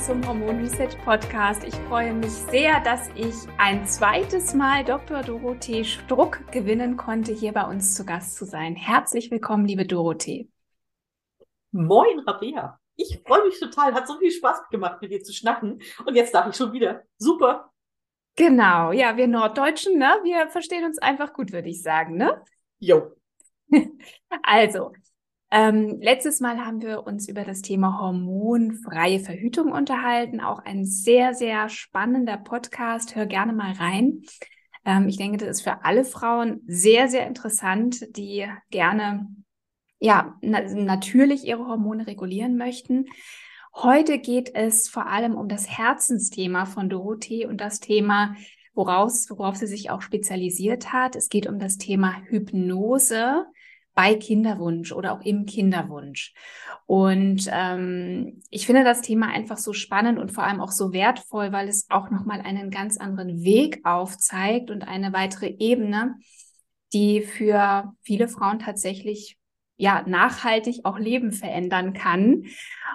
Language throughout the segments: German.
zum Hormon Reset Podcast. Ich freue mich sehr, dass ich ein zweites Mal Dr. Dorothee Struck gewinnen konnte, hier bei uns zu Gast zu sein. Herzlich willkommen, liebe Dorothee. Moin, Rabea. Ich freue mich total. Hat so viel Spaß gemacht, mit dir zu schnacken. Und jetzt darf ich schon wieder. Super. Genau. Ja, wir Norddeutschen, ne? Wir verstehen uns einfach gut, würde ich sagen, ne? Jo. also, ähm, letztes Mal haben wir uns über das Thema hormonfreie Verhütung unterhalten. Auch ein sehr, sehr spannender Podcast. Hör gerne mal rein. Ähm, ich denke, das ist für alle Frauen sehr, sehr interessant, die gerne, ja, na natürlich ihre Hormone regulieren möchten. Heute geht es vor allem um das Herzensthema von Dorothee und das Thema woraus, worauf sie sich auch spezialisiert hat. Es geht um das Thema Hypnose bei Kinderwunsch oder auch im Kinderwunsch. Und ähm, ich finde das Thema einfach so spannend und vor allem auch so wertvoll, weil es auch nochmal einen ganz anderen Weg aufzeigt und eine weitere Ebene, die für viele Frauen tatsächlich ja nachhaltig auch Leben verändern kann.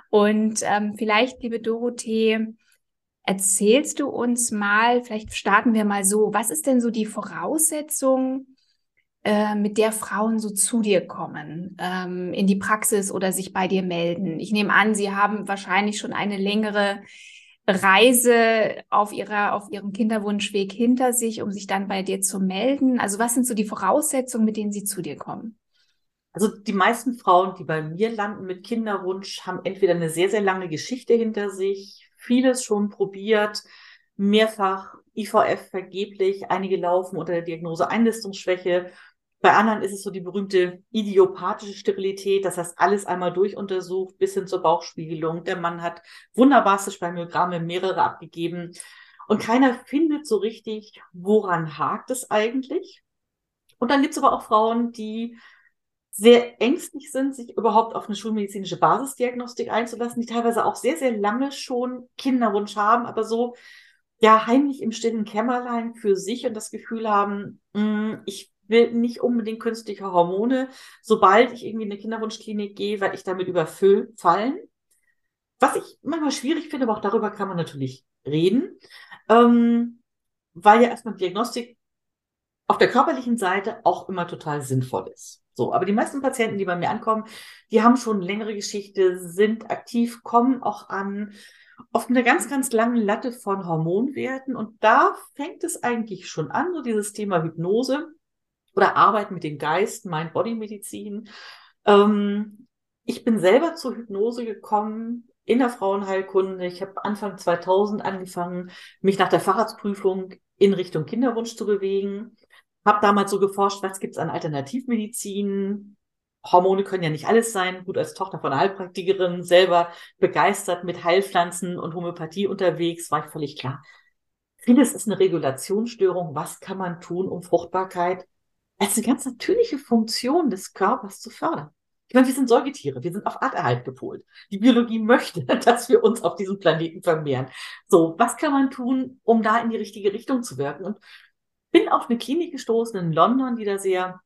Und ähm, vielleicht, liebe Dorothee, erzählst du uns mal, vielleicht starten wir mal so, was ist denn so die Voraussetzung, äh, mit der Frauen so zu dir kommen, ähm, in die Praxis oder sich bei dir melden? Ich nehme an, sie haben wahrscheinlich schon eine längere Reise auf ihrer, auf ihrem Kinderwunschweg hinter sich, um sich dann bei dir zu melden. Also was sind so die Voraussetzungen, mit denen sie zu dir kommen? Also die meisten Frauen, die bei mir landen mit Kinderwunsch, haben entweder eine sehr, sehr lange Geschichte hinter sich, vieles schon probiert, mehrfach IVF vergeblich, einige laufen unter der Diagnose Einlistungsschwäche bei anderen ist es so die berühmte idiopathische Sterilität, das heißt alles einmal durchuntersucht bis hin zur Bauchspiegelung. Der Mann hat wunderbarste Spermiogramme, mehrere abgegeben und keiner findet so richtig, woran hakt es eigentlich. Und dann gibt es aber auch Frauen, die sehr ängstlich sind, sich überhaupt auf eine schulmedizinische Basisdiagnostik einzulassen, die teilweise auch sehr, sehr lange schon Kinderwunsch haben, aber so ja heimlich im stillen Kämmerlein für sich und das Gefühl haben, mh, mm, ich will nicht unbedingt künstliche Hormone, sobald ich irgendwie in eine Kinderwunschklinik gehe, weil ich damit überfallen. Was ich manchmal schwierig finde, aber auch darüber kann man natürlich reden, ähm, weil ja erstmal Diagnostik auf der körperlichen Seite auch immer total sinnvoll ist. So, aber die meisten Patienten, die bei mir ankommen, die haben schon längere Geschichte, sind aktiv, kommen auch an auf einer ganz, ganz langen Latte von Hormonwerten. Und da fängt es eigentlich schon an, so dieses Thema Hypnose oder Arbeit mit dem Geist, Mind-Body-Medizin. Ähm, ich bin selber zur Hypnose gekommen in der Frauenheilkunde. Ich habe Anfang 2000 angefangen, mich nach der Facharztprüfung in Richtung Kinderwunsch zu bewegen. Habe damals so geforscht, was gibt's an Alternativmedizin? Hormone können ja nicht alles sein. Gut, als Tochter von Heilpraktikerin, selber begeistert mit Heilpflanzen und Homöopathie unterwegs, war ich völlig klar. Vieles ist eine Regulationsstörung. Was kann man tun, um Fruchtbarkeit als eine ganz natürliche Funktion des Körpers zu fördern. Ich meine, wir sind Säugetiere, wir sind auf Arterhalt gepolt. Die Biologie möchte, dass wir uns auf diesem Planeten vermehren. So, was kann man tun, um da in die richtige Richtung zu wirken? Und bin auf eine Klinik gestoßen in London, die da sehr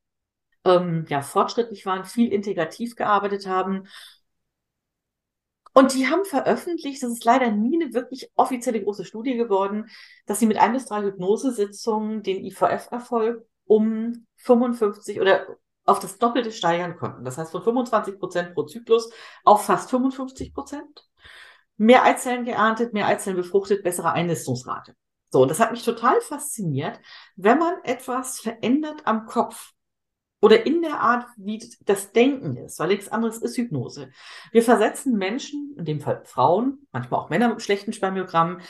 ähm, ja, fortschrittlich waren, viel integrativ gearbeitet haben. Und die haben veröffentlicht, das ist leider nie eine wirklich offizielle große Studie geworden, dass sie mit ein bis drei Hypnosesitzungen den IVF-Erfolg um 55 oder auf das Doppelte steigern konnten. Das heißt von 25 Prozent pro Zyklus auf fast 55 Prozent. Mehr Eizellen geerntet, mehr Eizellen befruchtet, bessere Einnistungsrate. So, und das hat mich total fasziniert, wenn man etwas verändert am Kopf oder in der Art, wie das Denken ist, weil nichts anderes ist Hypnose. Wir versetzen Menschen, in dem Fall Frauen, manchmal auch Männer mit schlechten Spermiogramm,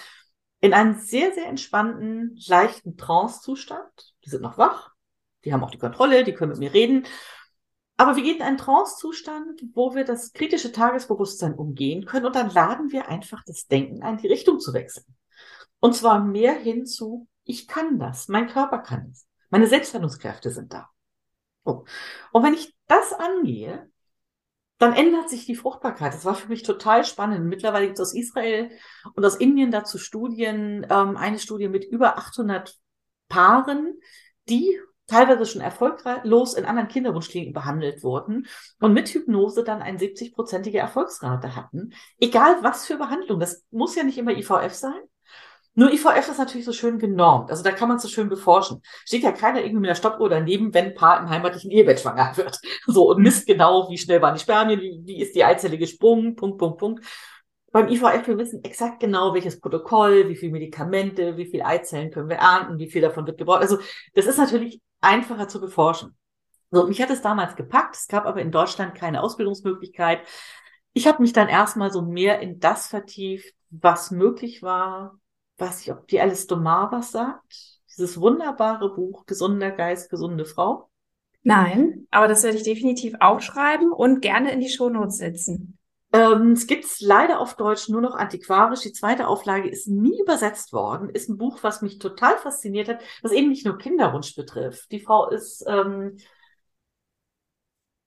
in einen sehr, sehr entspannten, leichten Trance-Zustand. Die sind noch wach, die haben auch die Kontrolle, die können mit mir reden. aber wir gehen in einen Trance-Zustand, wo wir das kritische Tagesbewusstsein umgehen können und dann laden wir einfach das Denken ein, die Richtung zu wechseln. Und zwar mehr hin zu, ich kann das, mein Körper kann es, meine Selbsthandlungskräfte sind da. Oh. Und wenn ich das angehe, dann ändert sich die Fruchtbarkeit. Das war für mich total spannend. Mittlerweile gibt es aus Israel und aus Indien dazu Studien, ähm, eine Studie mit über 800 Paaren, die teilweise schon erfolglos in anderen Kinderwunschkliniken behandelt wurden und mit Hypnose dann eine 70-prozentige Erfolgsrate hatten. Egal was für Behandlung. Das muss ja nicht immer IVF sein. Nur IVF ist natürlich so schön genormt. Also da kann man so schön beforschen. Steht ja keiner irgendwie mit der Stoppuhr daneben, wenn ein Paar im heimatlichen Ehebett schwanger wird. So und misst genau, wie schnell waren die Spermien, wie, wie ist die Eizelle gesprungen, Punkt, Punkt, Punkt. Beim IVF, wir wissen exakt genau, welches Protokoll, wie viele Medikamente, wie viele Eizellen können wir ernten, wie viel davon wird gebraucht. Also das ist natürlich einfacher zu beforschen. So, mich hat es damals gepackt. Es gab aber in Deutschland keine Ausbildungsmöglichkeit. Ich habe mich dann erstmal so mehr in das vertieft, was möglich war. Weiß ich, ob die Alice Domar was sagt. Dieses wunderbare Buch Gesunder Geist, gesunde Frau. Nein, aber das werde ich definitiv aufschreiben und gerne in die Shownotes setzen. Ähm, es gibt leider auf Deutsch nur noch antiquarisch. Die zweite Auflage ist nie übersetzt worden. Ist ein Buch, was mich total fasziniert hat, was eben nicht nur Kinderwunsch betrifft. Die Frau ist ähm,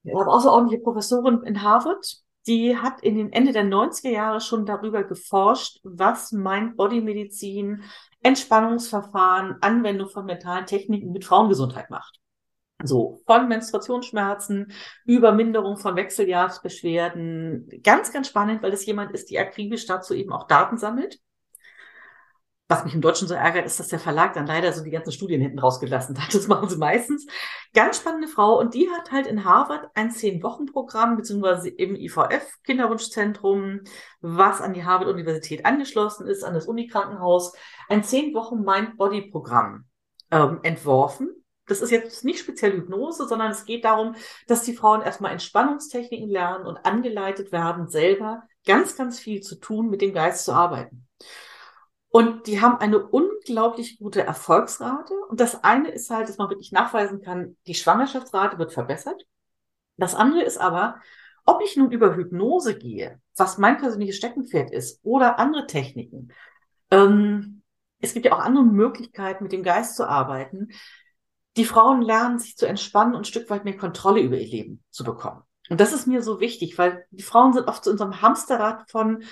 ja, außerordentliche Professorin in Harvard. Die hat in den Ende der 90er Jahre schon darüber geforscht, was Mind-Body-Medizin, Entspannungsverfahren, Anwendung von mentalen Techniken mit Frauengesundheit macht. So, von Menstruationsschmerzen über Minderung von Wechseljahrsbeschwerden. Ganz, ganz spannend, weil es jemand ist, die akribisch dazu eben auch Daten sammelt. Was mich im Deutschen so ärgert, ist, dass der Verlag dann leider so die ganzen Studien hinten rausgelassen hat. Das machen sie meistens. Ganz spannende Frau. Und die hat halt in Harvard ein Zehn-Wochen-Programm, beziehungsweise im IVF, Kinderwunschzentrum, was an die Harvard-Universität angeschlossen ist, an das Unikrankenhaus, ein Zehn-Wochen Mind-Body-Programm ähm, entworfen das ist jetzt nicht speziell Hypnose, sondern es geht darum, dass die Frauen erstmal Entspannungstechniken lernen und angeleitet werden, selber ganz, ganz viel zu tun, mit dem Geist zu arbeiten. Und die haben eine unglaublich gute Erfolgsrate. Und das eine ist halt, dass man wirklich nachweisen kann, die Schwangerschaftsrate wird verbessert. Das andere ist aber, ob ich nun über Hypnose gehe, was mein persönliches Steckenpferd ist, oder andere Techniken. Ähm, es gibt ja auch andere Möglichkeiten, mit dem Geist zu arbeiten die Frauen lernen, sich zu entspannen und ein Stück weit mehr Kontrolle über ihr Leben zu bekommen. Und das ist mir so wichtig, weil die Frauen sind oft zu unserem Hamsterrad von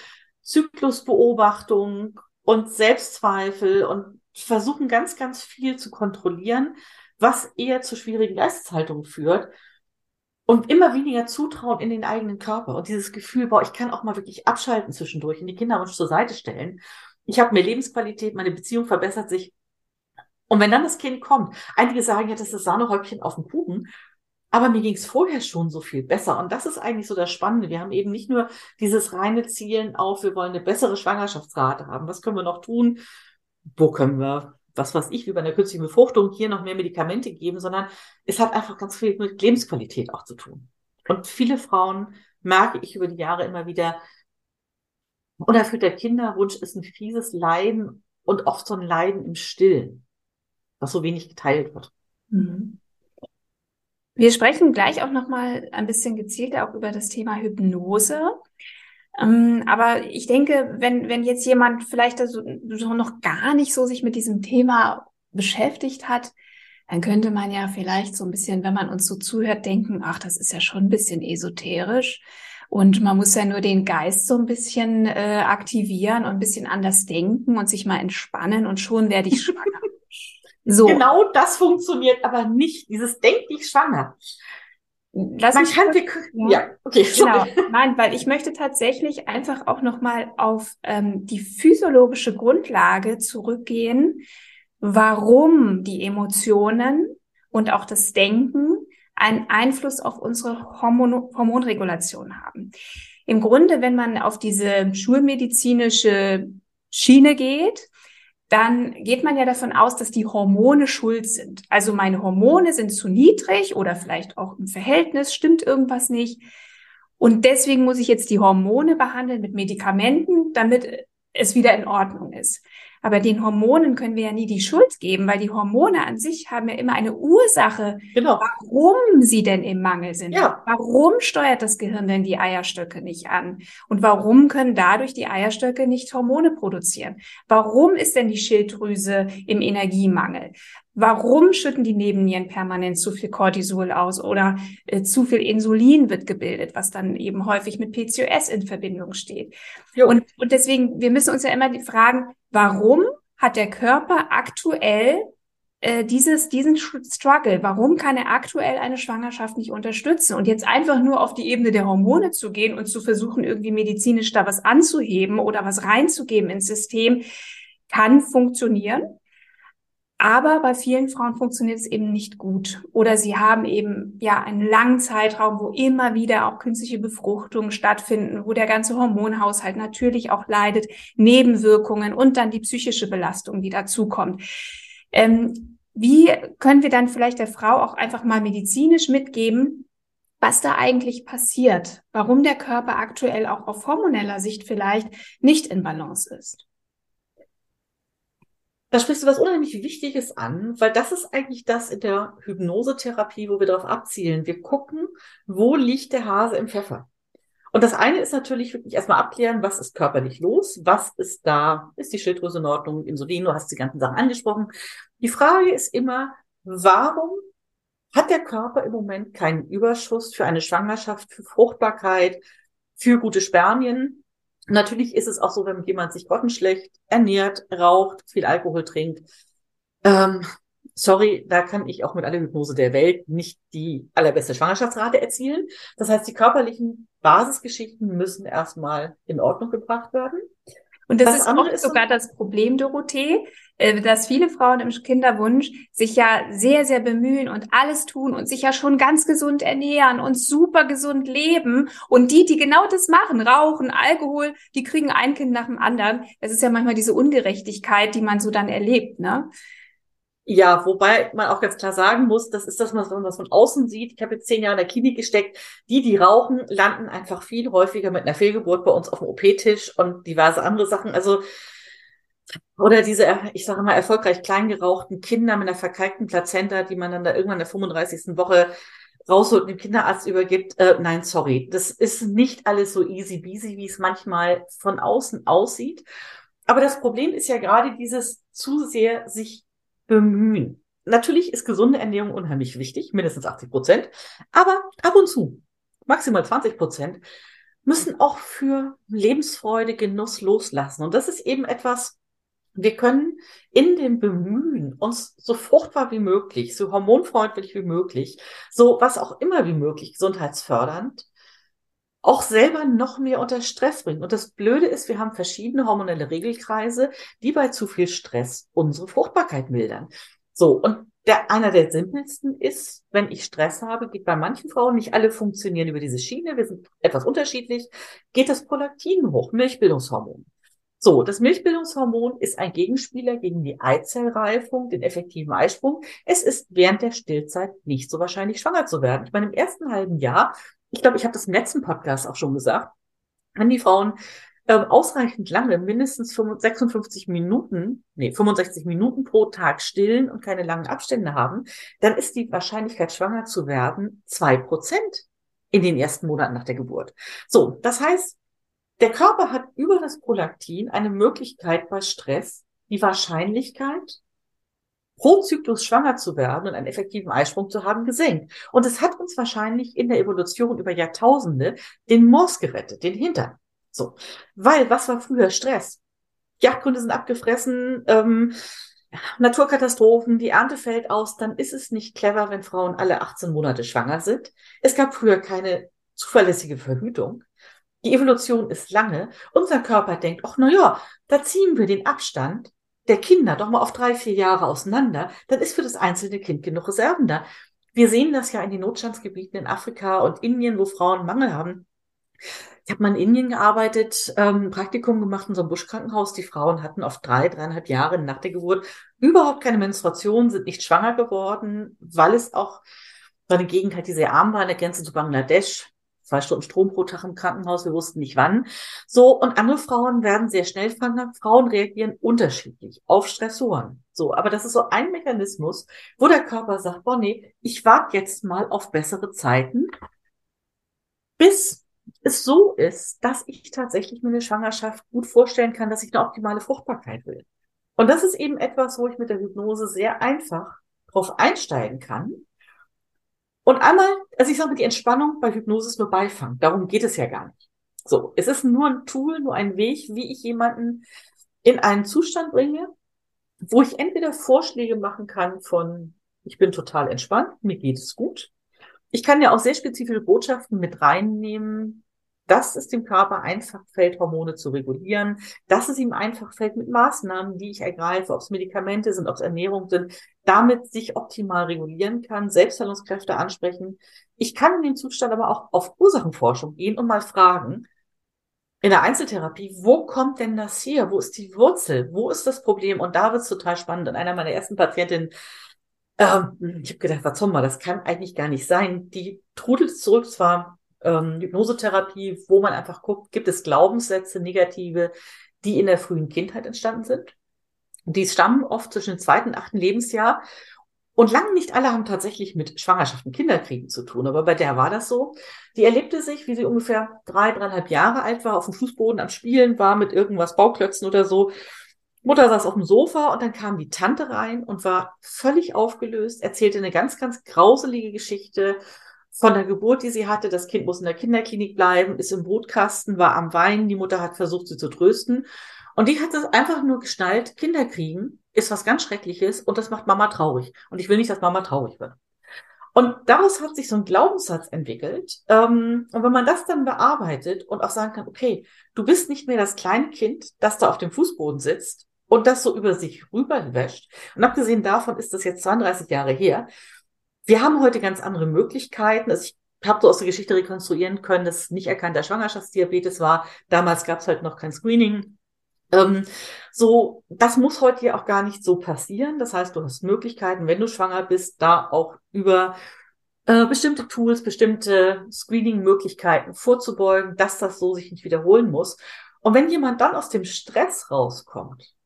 Zyklusbeobachtung und Selbstzweifel und versuchen ganz, ganz viel zu kontrollieren, was eher zu schwierigen Geisteshaltungen führt und immer weniger Zutrauen in den eigenen Körper und dieses Gefühl, boah, ich kann auch mal wirklich abschalten zwischendurch und die Kinderwunsch zur Seite stellen. Ich habe mehr Lebensqualität, meine Beziehung verbessert sich und wenn dann das Kind kommt, einige sagen ja, das ist Sahnehäubchen auf dem Kuchen, aber mir ging es vorher schon so viel besser. Und das ist eigentlich so das Spannende. Wir haben eben nicht nur dieses reine Zielen auf, wir wollen eine bessere Schwangerschaftsrate haben. Was können wir noch tun? Wo können wir, was weiß ich, wie bei einer künstlichen Befruchtung hier noch mehr Medikamente geben, sondern es hat einfach ganz viel mit Lebensqualität auch zu tun. Und viele Frauen merke ich über die Jahre immer wieder, unerfüllter Kinderwunsch ist ein fieses Leiden und oft so ein Leiden im Stillen was so wenig geteilt wird. Mhm. Wir sprechen gleich auch noch mal ein bisschen gezielter auch über das Thema Hypnose. Ähm, aber ich denke, wenn, wenn jetzt jemand vielleicht so, so noch gar nicht so sich mit diesem Thema beschäftigt hat, dann könnte man ja vielleicht so ein bisschen, wenn man uns so zuhört, denken, ach, das ist ja schon ein bisschen esoterisch. Und man muss ja nur den Geist so ein bisschen äh, aktivieren und ein bisschen anders denken und sich mal entspannen und schon werde ich schwanger. So. Genau das funktioniert aber nicht. Dieses Denk dich schwanger. Lass Man kann, wir, ja. ja, okay. Genau. Nein, weil ich möchte tatsächlich einfach auch nochmal auf ähm, die physiologische Grundlage zurückgehen, warum die Emotionen und auch das Denken einen Einfluss auf unsere Hormon Hormonregulation haben. Im Grunde, wenn man auf diese schulmedizinische Schiene geht, dann geht man ja davon aus, dass die Hormone schuld sind. Also meine Hormone sind zu niedrig oder vielleicht auch im Verhältnis stimmt irgendwas nicht. Und deswegen muss ich jetzt die Hormone behandeln mit Medikamenten, damit es wieder in Ordnung ist. Aber den Hormonen können wir ja nie die Schuld geben, weil die Hormone an sich haben ja immer eine Ursache, genau. warum sie denn im Mangel sind. Ja. Warum steuert das Gehirn denn die Eierstöcke nicht an? Und warum können dadurch die Eierstöcke nicht Hormone produzieren? Warum ist denn die Schilddrüse im Energiemangel? Warum schütten die Nebennieren permanent zu viel Cortisol aus oder äh, zu viel Insulin wird gebildet, was dann eben häufig mit PCOS in Verbindung steht? Und, und deswegen, wir müssen uns ja immer fragen, warum hat der Körper aktuell äh, dieses, diesen Struggle, warum kann er aktuell eine Schwangerschaft nicht unterstützen? Und jetzt einfach nur auf die Ebene der Hormone zu gehen und zu versuchen, irgendwie medizinisch da was anzuheben oder was reinzugeben ins System, kann funktionieren. Aber bei vielen Frauen funktioniert es eben nicht gut. Oder sie haben eben ja einen langen Zeitraum, wo immer wieder auch künstliche Befruchtungen stattfinden, wo der ganze Hormonhaushalt natürlich auch leidet, Nebenwirkungen und dann die psychische Belastung, die dazukommt. Ähm, wie können wir dann vielleicht der Frau auch einfach mal medizinisch mitgeben, was da eigentlich passiert, warum der Körper aktuell auch auf hormoneller Sicht vielleicht nicht in Balance ist? Da sprichst du was unheimlich Wichtiges an, weil das ist eigentlich das in der Hypnosetherapie, wo wir darauf abzielen. Wir gucken, wo liegt der Hase im Pfeffer. Und das eine ist natürlich wirklich erstmal abklären, was ist körperlich los, was ist da, ist die Schilddrüse in Ordnung, Insulin, du hast die ganzen Sachen angesprochen. Die Frage ist immer, warum hat der Körper im Moment keinen Überschuss für eine Schwangerschaft, für Fruchtbarkeit, für gute Spermien? Natürlich ist es auch so, wenn jemand sich grottenschlecht ernährt, raucht, viel Alkohol trinkt. Ähm, sorry, da kann ich auch mit aller Hypnose der Welt nicht die allerbeste Schwangerschaftsrate erzielen. Das heißt, die körperlichen Basisgeschichten müssen erstmal in Ordnung gebracht werden. Und das, das ist auch sogar das Problem, Dorothee, dass viele Frauen im Kinderwunsch sich ja sehr, sehr bemühen und alles tun und sich ja schon ganz gesund ernähren und super gesund leben. Und die, die genau das machen, rauchen, Alkohol, die kriegen ein Kind nach dem anderen. Das ist ja manchmal diese Ungerechtigkeit, die man so dann erlebt, ne? Ja, wobei man auch ganz klar sagen muss, das ist das, was man von außen sieht. Ich habe jetzt zehn Jahre in der Klinik gesteckt. Die, die rauchen, landen einfach viel häufiger mit einer Fehlgeburt bei uns auf dem OP-Tisch und diverse andere Sachen. Also oder diese, ich sage mal, erfolgreich kleingerauchten Kinder mit einer verkalkten Plazenta, die man dann da irgendwann in der 35. Woche rausholt und dem Kinderarzt übergibt. Äh, nein, sorry, das ist nicht alles so easy beasy, wie es manchmal von außen aussieht. Aber das Problem ist ja gerade dieses zu sehr sich bemühen. Natürlich ist gesunde Ernährung unheimlich wichtig, mindestens 80 Prozent, aber ab und zu, maximal 20 Prozent, müssen auch für Lebensfreude, Genuss loslassen. Und das ist eben etwas, wir können in dem Bemühen, uns so fruchtbar wie möglich, so hormonfreundlich wie möglich, so was auch immer wie möglich, gesundheitsfördernd, auch selber noch mehr unter Stress bringen. Und das Blöde ist, wir haben verschiedene hormonelle Regelkreise, die bei zu viel Stress unsere Fruchtbarkeit mildern. So, und der, einer der simpelsten ist, wenn ich Stress habe, geht bei manchen Frauen, nicht alle funktionieren über diese Schiene, wir sind etwas unterschiedlich, geht das Prolaktin hoch, Milchbildungshormon. So, das Milchbildungshormon ist ein Gegenspieler gegen die Eizellreifung, den effektiven Eisprung. Es ist während der Stillzeit nicht so wahrscheinlich, schwanger zu werden. Ich meine, im ersten halben Jahr ich glaube, ich habe das im letzten Podcast auch schon gesagt, wenn die Frauen ähm, ausreichend lange, mindestens 56 Minuten, nee, 65 Minuten pro Tag stillen und keine langen Abstände haben, dann ist die Wahrscheinlichkeit, schwanger zu werden, zwei Prozent in den ersten Monaten nach der Geburt. So, das heißt, der Körper hat über das Prolaktin eine Möglichkeit bei Stress, die Wahrscheinlichkeit, pro Zyklus schwanger zu werden und einen effektiven Eisprung zu haben, gesenkt. Und es hat uns wahrscheinlich in der Evolution über Jahrtausende den Moors gerettet, den Hintern. So. Weil, was war früher Stress? Jagdgründe sind abgefressen, ähm, Naturkatastrophen, die Ernte fällt aus, dann ist es nicht clever, wenn Frauen alle 18 Monate schwanger sind. Es gab früher keine zuverlässige Verhütung. Die Evolution ist lange. Unser Körper denkt, ach, na ja, da ziehen wir den Abstand der Kinder doch mal auf drei, vier Jahre auseinander, dann ist für das einzelne Kind genug Reserven da. Wir sehen das ja in den Notstandsgebieten in Afrika und Indien, wo Frauen Mangel haben. Ich habe mal in Indien gearbeitet, ähm, Praktikum gemacht in so einem Buschkrankenhaus. Die Frauen hatten auf drei, dreieinhalb Jahre nach der Geburt überhaupt keine Menstruation, sind nicht schwanger geworden, weil es auch so eine Gegend die sehr arm war, an der Grenze zu Bangladesch. Zwei Stunden Strom pro Tag im Krankenhaus, wir wussten nicht wann. So, und andere Frauen werden sehr schnell schwanger. Frauen reagieren unterschiedlich auf Stressoren. So, aber das ist so ein Mechanismus, wo der Körper sagt, boah, nee, ich warte jetzt mal auf bessere Zeiten, bis es so ist, dass ich tatsächlich mir eine Schwangerschaft gut vorstellen kann, dass ich eine optimale Fruchtbarkeit will. Und das ist eben etwas, wo ich mit der Hypnose sehr einfach drauf einsteigen kann. Und einmal, also ich sage mal, die Entspannung bei Hypnose ist nur Beifang. Darum geht es ja gar nicht. So, es ist nur ein Tool, nur ein Weg, wie ich jemanden in einen Zustand bringe, wo ich entweder Vorschläge machen kann von, ich bin total entspannt, mir geht es gut. Ich kann ja auch sehr spezifische Botschaften mit reinnehmen, dass es dem Körper einfach fällt, Hormone zu regulieren, dass es ihm einfach fällt mit Maßnahmen, die ich ergreife, ob es Medikamente sind, ob es Ernährung sind, damit sich optimal regulieren kann, Selbstheilungskräfte ansprechen. Ich kann in dem Zustand aber auch auf Ursachenforschung gehen und mal fragen, in der Einzeltherapie, wo kommt denn das her? Wo ist die Wurzel? Wo ist das Problem? Und da wird es total spannend. Und einer meiner ersten Patientinnen, ähm, ich habe gedacht, was soll mal, das kann eigentlich gar nicht sein. Die trudelt zurück zwar ähm, Hypnosetherapie, wo man einfach guckt, gibt es Glaubenssätze, negative, die in der frühen Kindheit entstanden sind. Die stammen oft zwischen dem zweiten und achten Lebensjahr. Und lange nicht alle haben tatsächlich mit Schwangerschaften, Kinderkriegen zu tun, aber bei der war das so. Die erlebte sich, wie sie ungefähr drei, dreieinhalb Jahre alt war, auf dem Fußboden am Spielen war mit irgendwas Bauklötzen oder so. Mutter saß auf dem Sofa und dann kam die Tante rein und war völlig aufgelöst, erzählte eine ganz, ganz grauselige Geschichte von der Geburt, die sie hatte. Das Kind muss in der Kinderklinik bleiben, ist im Brutkasten, war am Weinen. Die Mutter hat versucht, sie zu trösten. Und die hat es einfach nur geschnallt, Kinder kriegen ist was ganz Schreckliches und das macht Mama traurig. Und ich will nicht, dass Mama traurig wird. Und daraus hat sich so ein Glaubenssatz entwickelt. Ähm, und wenn man das dann bearbeitet und auch sagen kann, okay, du bist nicht mehr das kleine Kind, das da auf dem Fußboden sitzt und das so über sich rüberwäscht. Und abgesehen davon ist das jetzt 32 Jahre her. Wir haben heute ganz andere Möglichkeiten. Also ich habe so aus der Geschichte rekonstruieren können, dass nicht erkannter Schwangerschaftsdiabetes war. Damals gab es halt noch kein Screening. Ähm, so, das muss heute ja auch gar nicht so passieren. Das heißt, du hast Möglichkeiten, wenn du schwanger bist, da auch über äh, bestimmte Tools, bestimmte Screening-Möglichkeiten vorzubeugen, dass das so sich nicht wiederholen muss. Und wenn jemand dann aus dem Stress rauskommt,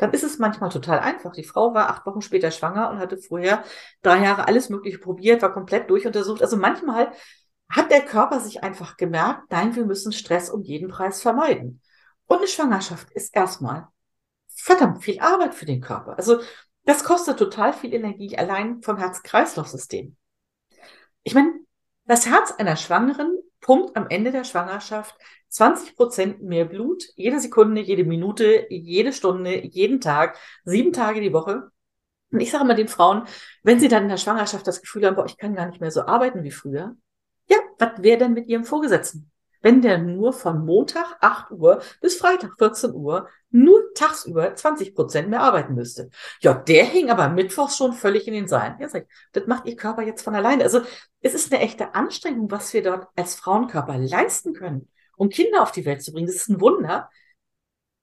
dann ist es manchmal total einfach. Die Frau war acht Wochen später schwanger und hatte vorher drei Jahre alles Mögliche probiert, war komplett durchuntersucht. Also manchmal hat der Körper sich einfach gemerkt, nein, wir müssen Stress um jeden Preis vermeiden. Und eine Schwangerschaft ist erstmal verdammt viel Arbeit für den Körper. Also das kostet total viel Energie allein vom Herz-Kreislauf-System. Ich meine, das Herz einer Schwangeren pumpt am Ende der Schwangerschaft 20 Prozent mehr Blut, jede Sekunde, jede Minute, jede Stunde, jeden Tag, sieben Tage die Woche. Und ich sage immer den Frauen, wenn sie dann in der Schwangerschaft das Gefühl haben, boah, ich kann gar nicht mehr so arbeiten wie früher, ja, was wäre denn mit ihrem Vorgesetzten? Wenn der nur von Montag 8 Uhr bis Freitag 14 Uhr nur tagsüber 20 Prozent mehr arbeiten müsste. Ja, der hing aber mittwochs schon völlig in den Seilen. Ja, sag ich, das macht ihr Körper jetzt von alleine. Also es ist eine echte Anstrengung, was wir dort als Frauenkörper leisten können um Kinder auf die Welt zu bringen. Das ist ein Wunder.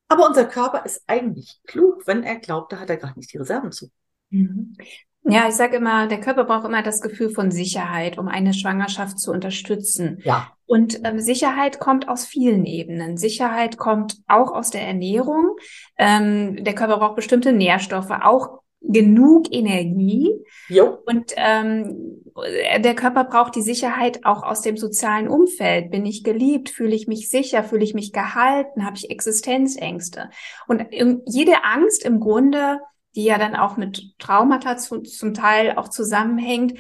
Aber unser Körper ist eigentlich klug, wenn er glaubt, da hat er gerade nicht die Reserven zu. Mhm. Ja, ich sage immer, der Körper braucht immer das Gefühl von Sicherheit, um eine Schwangerschaft zu unterstützen. Ja. Und ähm, Sicherheit kommt aus vielen Ebenen. Sicherheit kommt auch aus der Ernährung. Ähm, der Körper braucht bestimmte Nährstoffe, auch genug Energie. Jo. Und ähm, der Körper braucht die Sicherheit auch aus dem sozialen Umfeld. Bin ich geliebt? Fühle ich mich sicher? Fühle ich mich gehalten? Habe ich Existenzängste? Und jede Angst im Grunde, die ja dann auch mit Traumata zu, zum Teil auch zusammenhängt,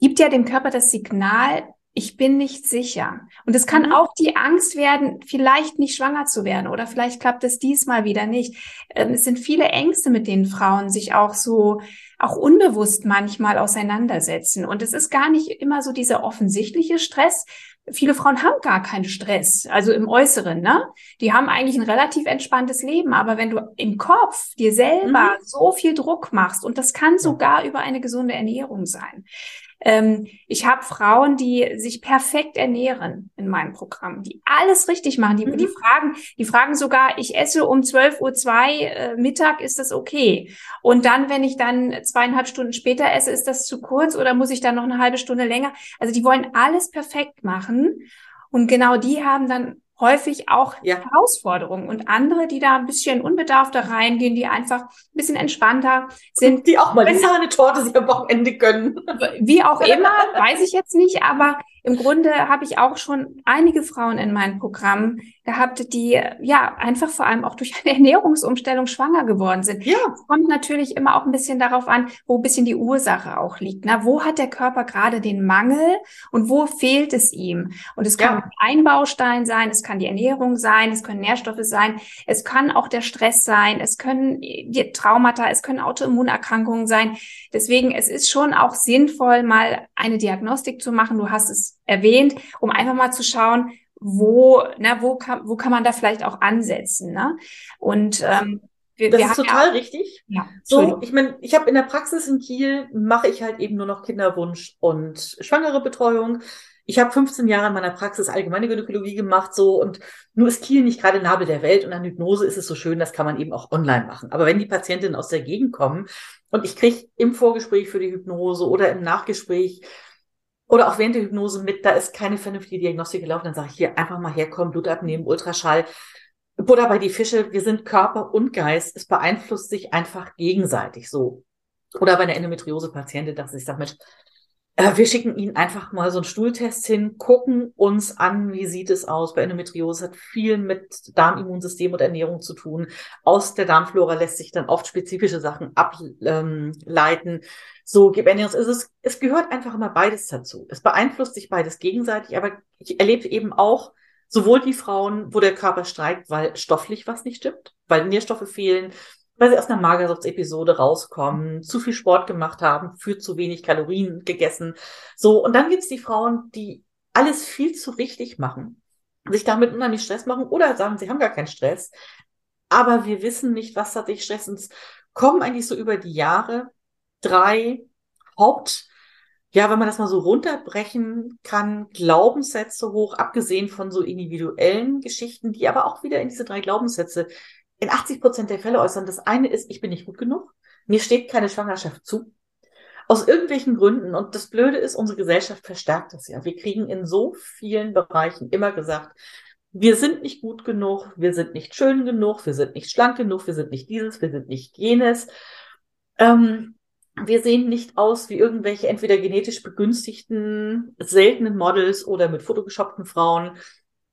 gibt ja dem Körper das Signal, ich bin nicht sicher. Und es kann mhm. auch die Angst werden, vielleicht nicht schwanger zu werden oder vielleicht klappt es diesmal wieder nicht. Ähm, es sind viele Ängste, mit denen Frauen sich auch so, auch unbewusst manchmal auseinandersetzen. Und es ist gar nicht immer so dieser offensichtliche Stress. Viele Frauen haben gar keinen Stress, also im Äußeren, ne? Die haben eigentlich ein relativ entspanntes Leben. Aber wenn du im Kopf dir selber mhm. so viel Druck machst, und das kann sogar über eine gesunde Ernährung sein, Ähm, ich habe Frauen, die sich perfekt ernähren in meinem Programm, die alles richtig machen. Die, mhm. die fragen, die fragen sogar, ich esse um 12.02 Uhr zwei, äh, Mittag, ist das okay? Und dann, wenn ich dann zweieinhalb Stunden später esse, ist das zu kurz oder muss ich dann noch eine halbe Stunde länger? Also die wollen alles perfekt machen. Und genau die haben dann häufig auch ja. Herausforderungen und andere, die da ein bisschen unbedarfter reingehen, die einfach ein bisschen entspannter sind. Die auch mal die Sahnetorte sich am Wochenende gönnen. Wie auch immer, weiß ich jetzt nicht, aber im Grunde habe ich auch schon einige Frauen in meinem Programm gehabt, die ja einfach vor allem auch durch eine Ernährungsumstellung schwanger geworden sind. Ja. Es kommt natürlich immer auch ein bisschen darauf an, wo ein bisschen die Ursache auch liegt. Na, wo hat der Körper gerade den Mangel und wo fehlt es ihm? Und es kann ja. ein Baustein sein, es kann die Ernährung sein, es können Nährstoffe sein, es kann auch der Stress sein, es können die Traumata, es können Autoimmunerkrankungen sein. Deswegen, es ist schon auch sinnvoll, mal eine Diagnostik zu machen. Du hast es erwähnt, um einfach mal zu schauen, wo, na, wo kann, wo kann man da vielleicht auch ansetzen, ne? Und ähm, wir, das wir ist total ja, richtig. Ja, so, ich meine, ich habe in der Praxis in Kiel mache ich halt eben nur noch Kinderwunsch und schwangere Betreuung. Ich habe 15 Jahre in meiner Praxis allgemeine Gynäkologie gemacht, so und nur ist Kiel nicht gerade Nabel der Welt und an Hypnose ist es so schön, das kann man eben auch online machen. Aber wenn die Patientinnen aus der Gegend kommen und ich kriege im Vorgespräch für die Hypnose oder im Nachgespräch oder auch während der Hypnose mit, da ist keine vernünftige Diagnostik gelaufen, dann sage ich hier einfach mal herkommen, Blut abnehmen, Ultraschall. Buddha bei die Fische, wir sind Körper und Geist, es beeinflusst sich einfach gegenseitig so. Oder bei einer Endometriose-Patientin, dass ich sage, Mensch, äh, wir schicken Ihnen einfach mal so einen Stuhltest hin, gucken uns an, wie sieht es aus. Bei Endometriose hat viel mit Darmimmunsystem und Ernährung zu tun. Aus der Darmflora lässt sich dann oft spezifische Sachen ableiten. So, Ernährungs ist es, es gehört einfach immer beides dazu. Es beeinflusst sich beides gegenseitig, aber ich erlebe eben auch sowohl die Frauen, wo der Körper streikt, weil stofflich was nicht stimmt, weil Nährstoffe fehlen, weil sie aus einer Magerschaftsepisode rauskommen, zu viel Sport gemacht haben, für zu wenig Kalorien gegessen. So, und dann gibt's die Frauen, die alles viel zu richtig machen, sich damit unheimlich Stress machen oder sagen, sie haben gar keinen Stress. Aber wir wissen nicht, was tatsächlich Stress ist. Kommen eigentlich so über die Jahre drei Haupt, ja, wenn man das mal so runterbrechen kann, Glaubenssätze hoch, abgesehen von so individuellen Geschichten, die aber auch wieder in diese drei Glaubenssätze in 80 Prozent der Fälle äußern. Das eine ist, ich bin nicht gut genug. Mir steht keine Schwangerschaft zu. Aus irgendwelchen Gründen. Und das Blöde ist, unsere Gesellschaft verstärkt das ja. Wir kriegen in so vielen Bereichen immer gesagt, wir sind nicht gut genug, wir sind nicht schön genug, wir sind nicht schlank genug, wir sind nicht dieses, wir sind nicht jenes. Ähm, wir sehen nicht aus wie irgendwelche entweder genetisch begünstigten, seltenen Models oder mit fotogeshoppten Frauen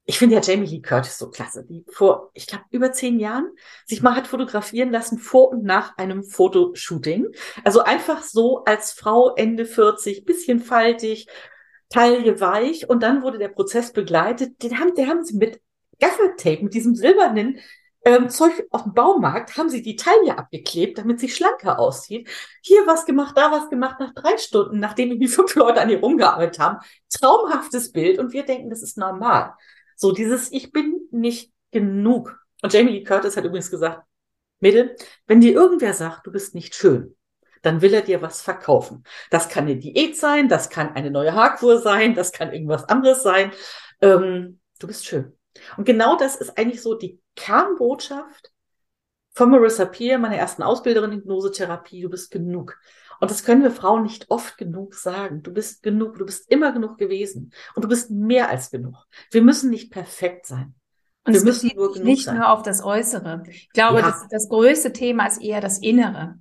ich finde ja Jamie Lee Curtis so klasse, die vor, ich glaube, über zehn Jahren sich mal hat fotografieren lassen vor und nach einem Fotoshooting. Also einfach so als Frau Ende 40, bisschen faltig, Taille weich und dann wurde der Prozess begleitet. Den haben, der haben sie mit Gaffertape, mit diesem silbernen ähm, Zeug aus dem Baumarkt, haben sie die Taille abgeklebt, damit sie schlanker aussieht. Hier was gemacht, da was gemacht, nach drei Stunden, nachdem irgendwie fünf Leute an ihr rumgearbeitet haben. Traumhaftes Bild und wir denken, das ist normal. So dieses Ich bin nicht genug. Und Jamie Lee Curtis hat übrigens gesagt, Mädel, wenn dir irgendwer sagt, du bist nicht schön, dann will er dir was verkaufen. Das kann eine Diät sein, das kann eine neue Haarkur sein, das kann irgendwas anderes sein. Ähm, du bist schön. Und genau das ist eigentlich so die Kernbotschaft von Marissa Peer, meiner ersten Ausbilderin in Hypnosetherapie. Du bist genug. Und das können wir Frauen nicht oft genug sagen. Du bist genug, du bist immer genug gewesen. Und du bist mehr als genug. Wir müssen nicht perfekt sein. Und wir müssen nur genug nicht sein. nur auf das Äußere. Ich glaube, ja. das, das größte Thema ist eher das Innere.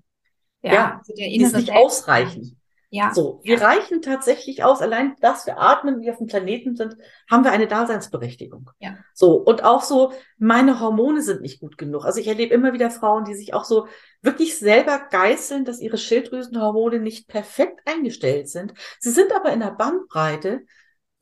Ja, ja also der innere ist nicht ausreichend. Ja. So, wir ja. reichen tatsächlich aus. Allein, dass wir atmen, wir auf dem Planeten sind, haben wir eine Daseinsberechtigung. Ja. So. Und auch so, meine Hormone sind nicht gut genug. Also ich erlebe immer wieder Frauen, die sich auch so wirklich selber geißeln, dass ihre Schilddrüsenhormone nicht perfekt eingestellt sind. Sie sind aber in der Bandbreite,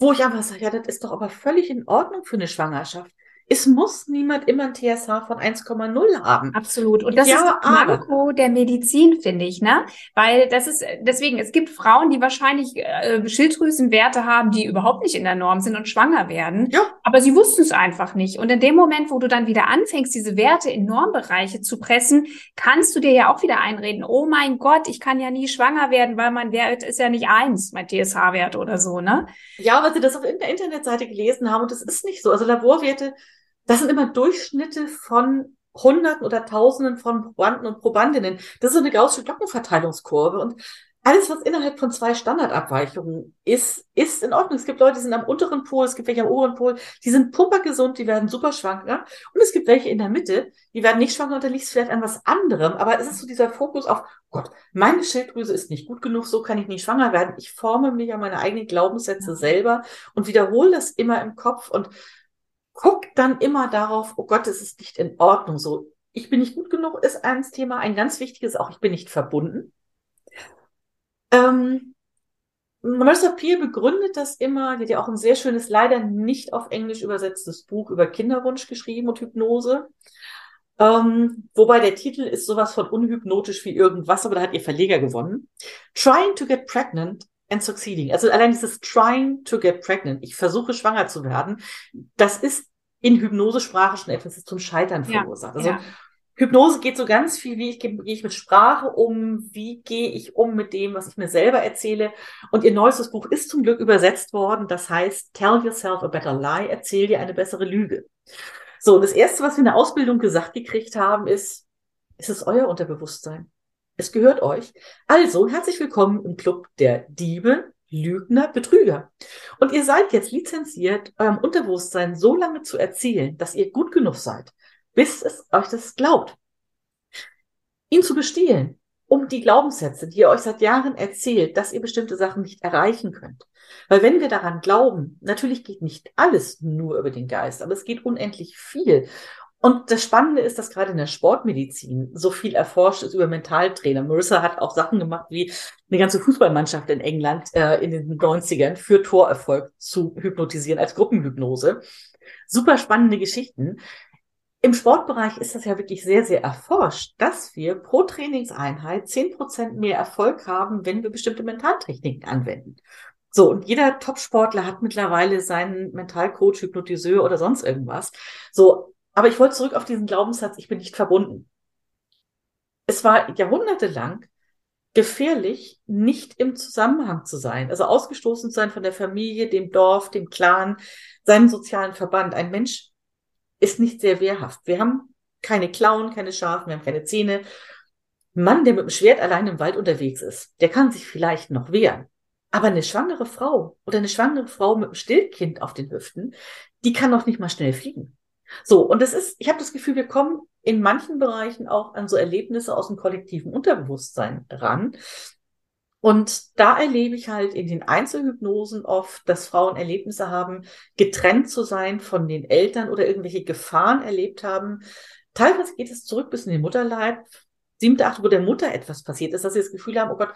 wo ich einfach sage, ja, das ist doch aber völlig in Ordnung für eine Schwangerschaft. Es muss niemand immer ein TSH von 1,0 haben. Absolut. Und das ja, ist das Manko der Medizin, finde ich, ne? Weil das ist, deswegen, es gibt Frauen, die wahrscheinlich äh, Schilddrüsenwerte haben, die überhaupt nicht in der Norm sind und schwanger werden. Ja. Aber sie wussten es einfach nicht. Und in dem Moment, wo du dann wieder anfängst, diese Werte in Normbereiche zu pressen, kannst du dir ja auch wieder einreden, oh mein Gott, ich kann ja nie schwanger werden, weil mein Wert ist ja nicht eins, mein TSH-Wert oder so, ne? Ja, weil sie das auf der Internetseite gelesen haben und das ist nicht so. Also Laborwerte das sind immer Durchschnitte von Hunderten oder Tausenden von Probanden und Probandinnen. Das ist so eine gaußsche Glockenverteilungskurve. Und alles, was innerhalb von zwei Standardabweichungen ist, ist in Ordnung. Es gibt Leute, die sind am unteren Pol, es gibt welche am oberen Pol, die sind pumpergesund, die werden super schwanger. Und es gibt welche in der Mitte, die werden nicht schwanger und da liegt es vielleicht an was anderem. Aber es ist so dieser Fokus auf, Gott, meine Schilddrüse ist nicht gut genug, so kann ich nicht schwanger werden. Ich forme mich an meine eigenen Glaubenssätze selber und wiederhole das immer im Kopf und guck dann immer darauf, oh Gott, es ist nicht in Ordnung so. Ich bin nicht gut genug, ist eins Thema. Ein ganz wichtiges auch, ich bin nicht verbunden. Ähm, Marissa Peer begründet das immer, die hat ja auch ein sehr schönes, leider nicht auf Englisch übersetztes Buch über Kinderwunsch geschrieben und Hypnose. Ähm, wobei der Titel ist sowas von unhypnotisch wie irgendwas, aber da hat ihr Verleger gewonnen. Trying to get pregnant and succeeding. Also allein dieses trying to get pregnant, ich versuche schwanger zu werden, das ist in Hypnosesprache schon etwas, zum Scheitern verursacht. also ja. Hypnose geht so ganz viel, wie ich, gehe ich mit Sprache um, wie gehe ich um mit dem, was ich mir selber erzähle. Und ihr neuestes Buch ist zum Glück übersetzt worden. Das heißt, Tell yourself a better lie, erzähl dir eine bessere Lüge. So, und das erste, was wir in der Ausbildung gesagt gekriegt haben, ist, ist es euer Unterbewusstsein? Es gehört euch. Also, herzlich willkommen im Club der Diebe, Lügner, Betrüger. Und ihr seid jetzt lizenziert, eurem Unterbewusstsein so lange zu erzählen, dass ihr gut genug seid, bis es euch das glaubt. Ihn zu bestehlen, um die Glaubenssätze, die ihr euch seit Jahren erzählt, dass ihr bestimmte Sachen nicht erreichen könnt. Weil wenn wir daran glauben, natürlich geht nicht alles nur über den Geist, aber es geht unendlich viel. Und das Spannende ist, dass gerade in der Sportmedizin so viel erforscht ist über Mentaltrainer. Marissa hat auch Sachen gemacht, wie eine ganze Fußballmannschaft in England äh, in den 90ern für Torerfolg zu hypnotisieren als Gruppenhypnose. Super spannende Geschichten. Im Sportbereich ist das ja wirklich sehr, sehr erforscht, dass wir pro Trainingseinheit zehn Prozent mehr Erfolg haben, wenn wir bestimmte Mentaltechniken anwenden. So, und jeder Top-Sportler hat mittlerweile seinen Mentalcoach, Hypnotiseur oder sonst irgendwas. So, aber ich wollte zurück auf diesen Glaubenssatz, ich bin nicht verbunden. Es war jahrhundertelang gefährlich, nicht im Zusammenhang zu sein, also ausgestoßen zu sein von der Familie, dem Dorf, dem Clan, seinem sozialen Verband. Ein Mensch ist nicht sehr wehrhaft. Wir haben keine Klauen, keine Schafen, wir haben keine Zähne. Ein Mann, der mit dem Schwert allein im Wald unterwegs ist, der kann sich vielleicht noch wehren. Aber eine schwangere Frau oder eine schwangere Frau mit einem Stillkind auf den Hüften, die kann noch nicht mal schnell fliegen. So, und das ist, ich habe das Gefühl, wir kommen in manchen Bereichen auch an so Erlebnisse aus dem kollektiven Unterbewusstsein ran. Und da erlebe ich halt in den Einzelhypnosen oft, dass Frauen Erlebnisse haben, getrennt zu sein von den Eltern oder irgendwelche Gefahren erlebt haben. Teilweise geht es zurück bis in den Mutterleib, siebte, achte, wo der Mutter etwas passiert ist, dass sie das Gefühl haben, oh Gott,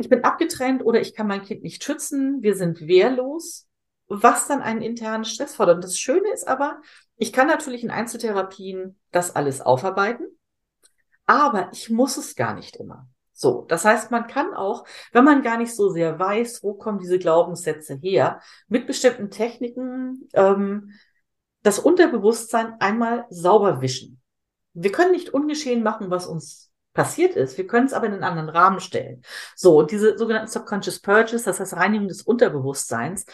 ich bin abgetrennt oder ich kann mein Kind nicht schützen, wir sind wehrlos, was dann einen internen Stress fordert. Und das Schöne ist aber, ich kann natürlich in Einzeltherapien das alles aufarbeiten, aber ich muss es gar nicht immer. So, das heißt, man kann auch, wenn man gar nicht so sehr weiß, wo kommen diese Glaubenssätze her, mit bestimmten Techniken ähm, das Unterbewusstsein einmal sauber wischen. Wir können nicht ungeschehen machen, was uns passiert ist. Wir können es aber in einen anderen Rahmen stellen. So, und diese sogenannten Subconscious Purges, das heißt Reinigung des Unterbewusstseins,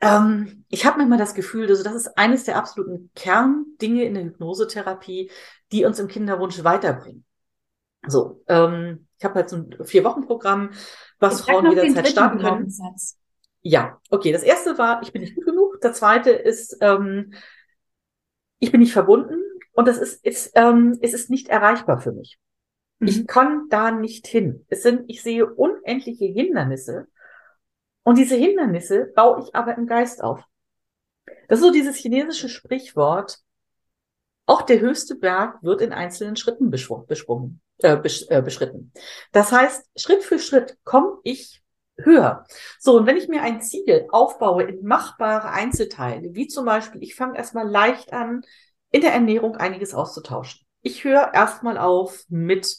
ähm, ich habe manchmal das Gefühl, also das ist eines der absoluten Kerndinge in der Hypnosetherapie, die uns im Kinderwunsch weiterbringen. So, ähm, ich habe halt so ein Vier-Wochen-Programm, was ich Frauen jederzeit starten können. Ja, okay. Das erste war, ich bin nicht gut genug. Der zweite ist, ähm, ich bin nicht verbunden und das ist, ist ähm, es ist nicht erreichbar für mich. Mhm. Ich kann da nicht hin. Es sind, ich sehe unendliche Hindernisse und diese Hindernisse baue ich aber im Geist auf. Das ist so dieses chinesische Sprichwort, auch der höchste Berg wird in einzelnen Schritten äh, besch, äh, beschritten. Das heißt, Schritt für Schritt komme ich höher. So, und wenn ich mir ein Ziel aufbaue in machbare Einzelteile, wie zum Beispiel, ich fange erstmal leicht an, in der Ernährung einiges auszutauschen. Ich höre erstmal auf mit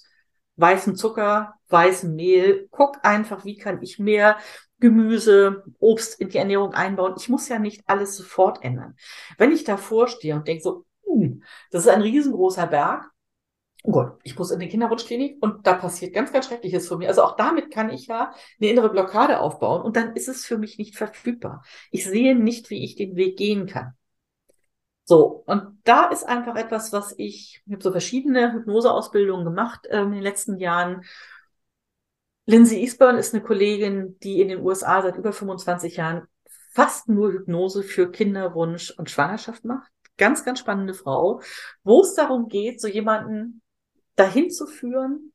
weißem Zucker, weißem Mehl, guck einfach, wie kann ich mehr Gemüse, Obst in die Ernährung einbauen. Ich muss ja nicht alles sofort ändern. Wenn ich davor stehe und denke so, hm, das ist ein riesengroßer Berg, oh Gott, ich muss in die Kinderwunschklinik und da passiert ganz, ganz Schreckliches für mich. Also auch damit kann ich ja eine innere Blockade aufbauen und dann ist es für mich nicht verfügbar. Ich sehe nicht, wie ich den Weg gehen kann. So, und da ist einfach etwas, was ich, ich habe so verschiedene Hypnoseausbildungen gemacht ähm, in den letzten Jahren. Lindsay Eastburn ist eine Kollegin, die in den USA seit über 25 Jahren fast nur Hypnose für Kinderwunsch und Schwangerschaft macht. Ganz, ganz spannende Frau, wo es darum geht, so jemanden dahin zu führen,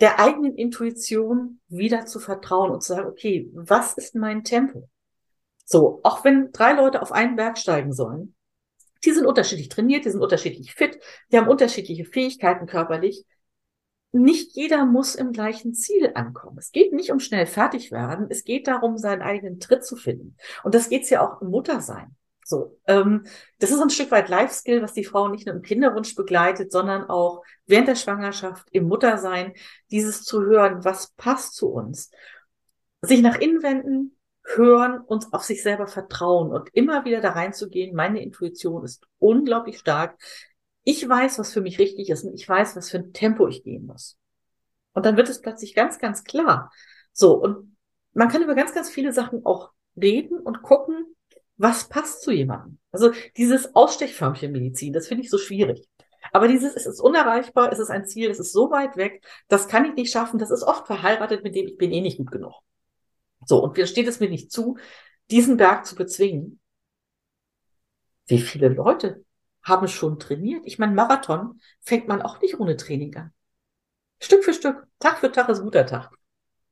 der eigenen Intuition wieder zu vertrauen und zu sagen, okay, was ist mein Tempo? So, auch wenn drei Leute auf einen Berg steigen sollen, die sind unterschiedlich trainiert, die sind unterschiedlich fit, die haben unterschiedliche Fähigkeiten körperlich. Nicht jeder muss im gleichen Ziel ankommen. Es geht nicht um schnell fertig werden, es geht darum, seinen eigenen Tritt zu finden. Und das geht's ja auch im Muttersein. So, ähm, das ist ein Stück weit Life-Skill, was die Frau nicht nur im Kinderwunsch begleitet, sondern auch während der Schwangerschaft, im Muttersein, dieses zu hören, was passt zu uns. Sich nach innen wenden, hören, uns auf sich selber vertrauen und immer wieder da reinzugehen. Meine Intuition ist unglaublich stark. Ich weiß, was für mich richtig ist und ich weiß, was für ein Tempo ich gehen muss. Und dann wird es plötzlich ganz, ganz klar. So, und man kann über ganz, ganz viele Sachen auch reden und gucken, was passt zu jemandem. Also dieses Ausstechförmchen-Medizin, das finde ich so schwierig. Aber dieses, es ist unerreichbar, es ist ein Ziel, es ist so weit weg, das kann ich nicht schaffen, das ist oft verheiratet mit dem, ich bin eh nicht gut genug. So, und mir steht es mir nicht zu, diesen Berg zu bezwingen. Wie viele Leute haben schon trainiert? Ich meine, Marathon fängt man auch nicht ohne Training an. Stück für Stück, Tag für Tag ist guter Tag.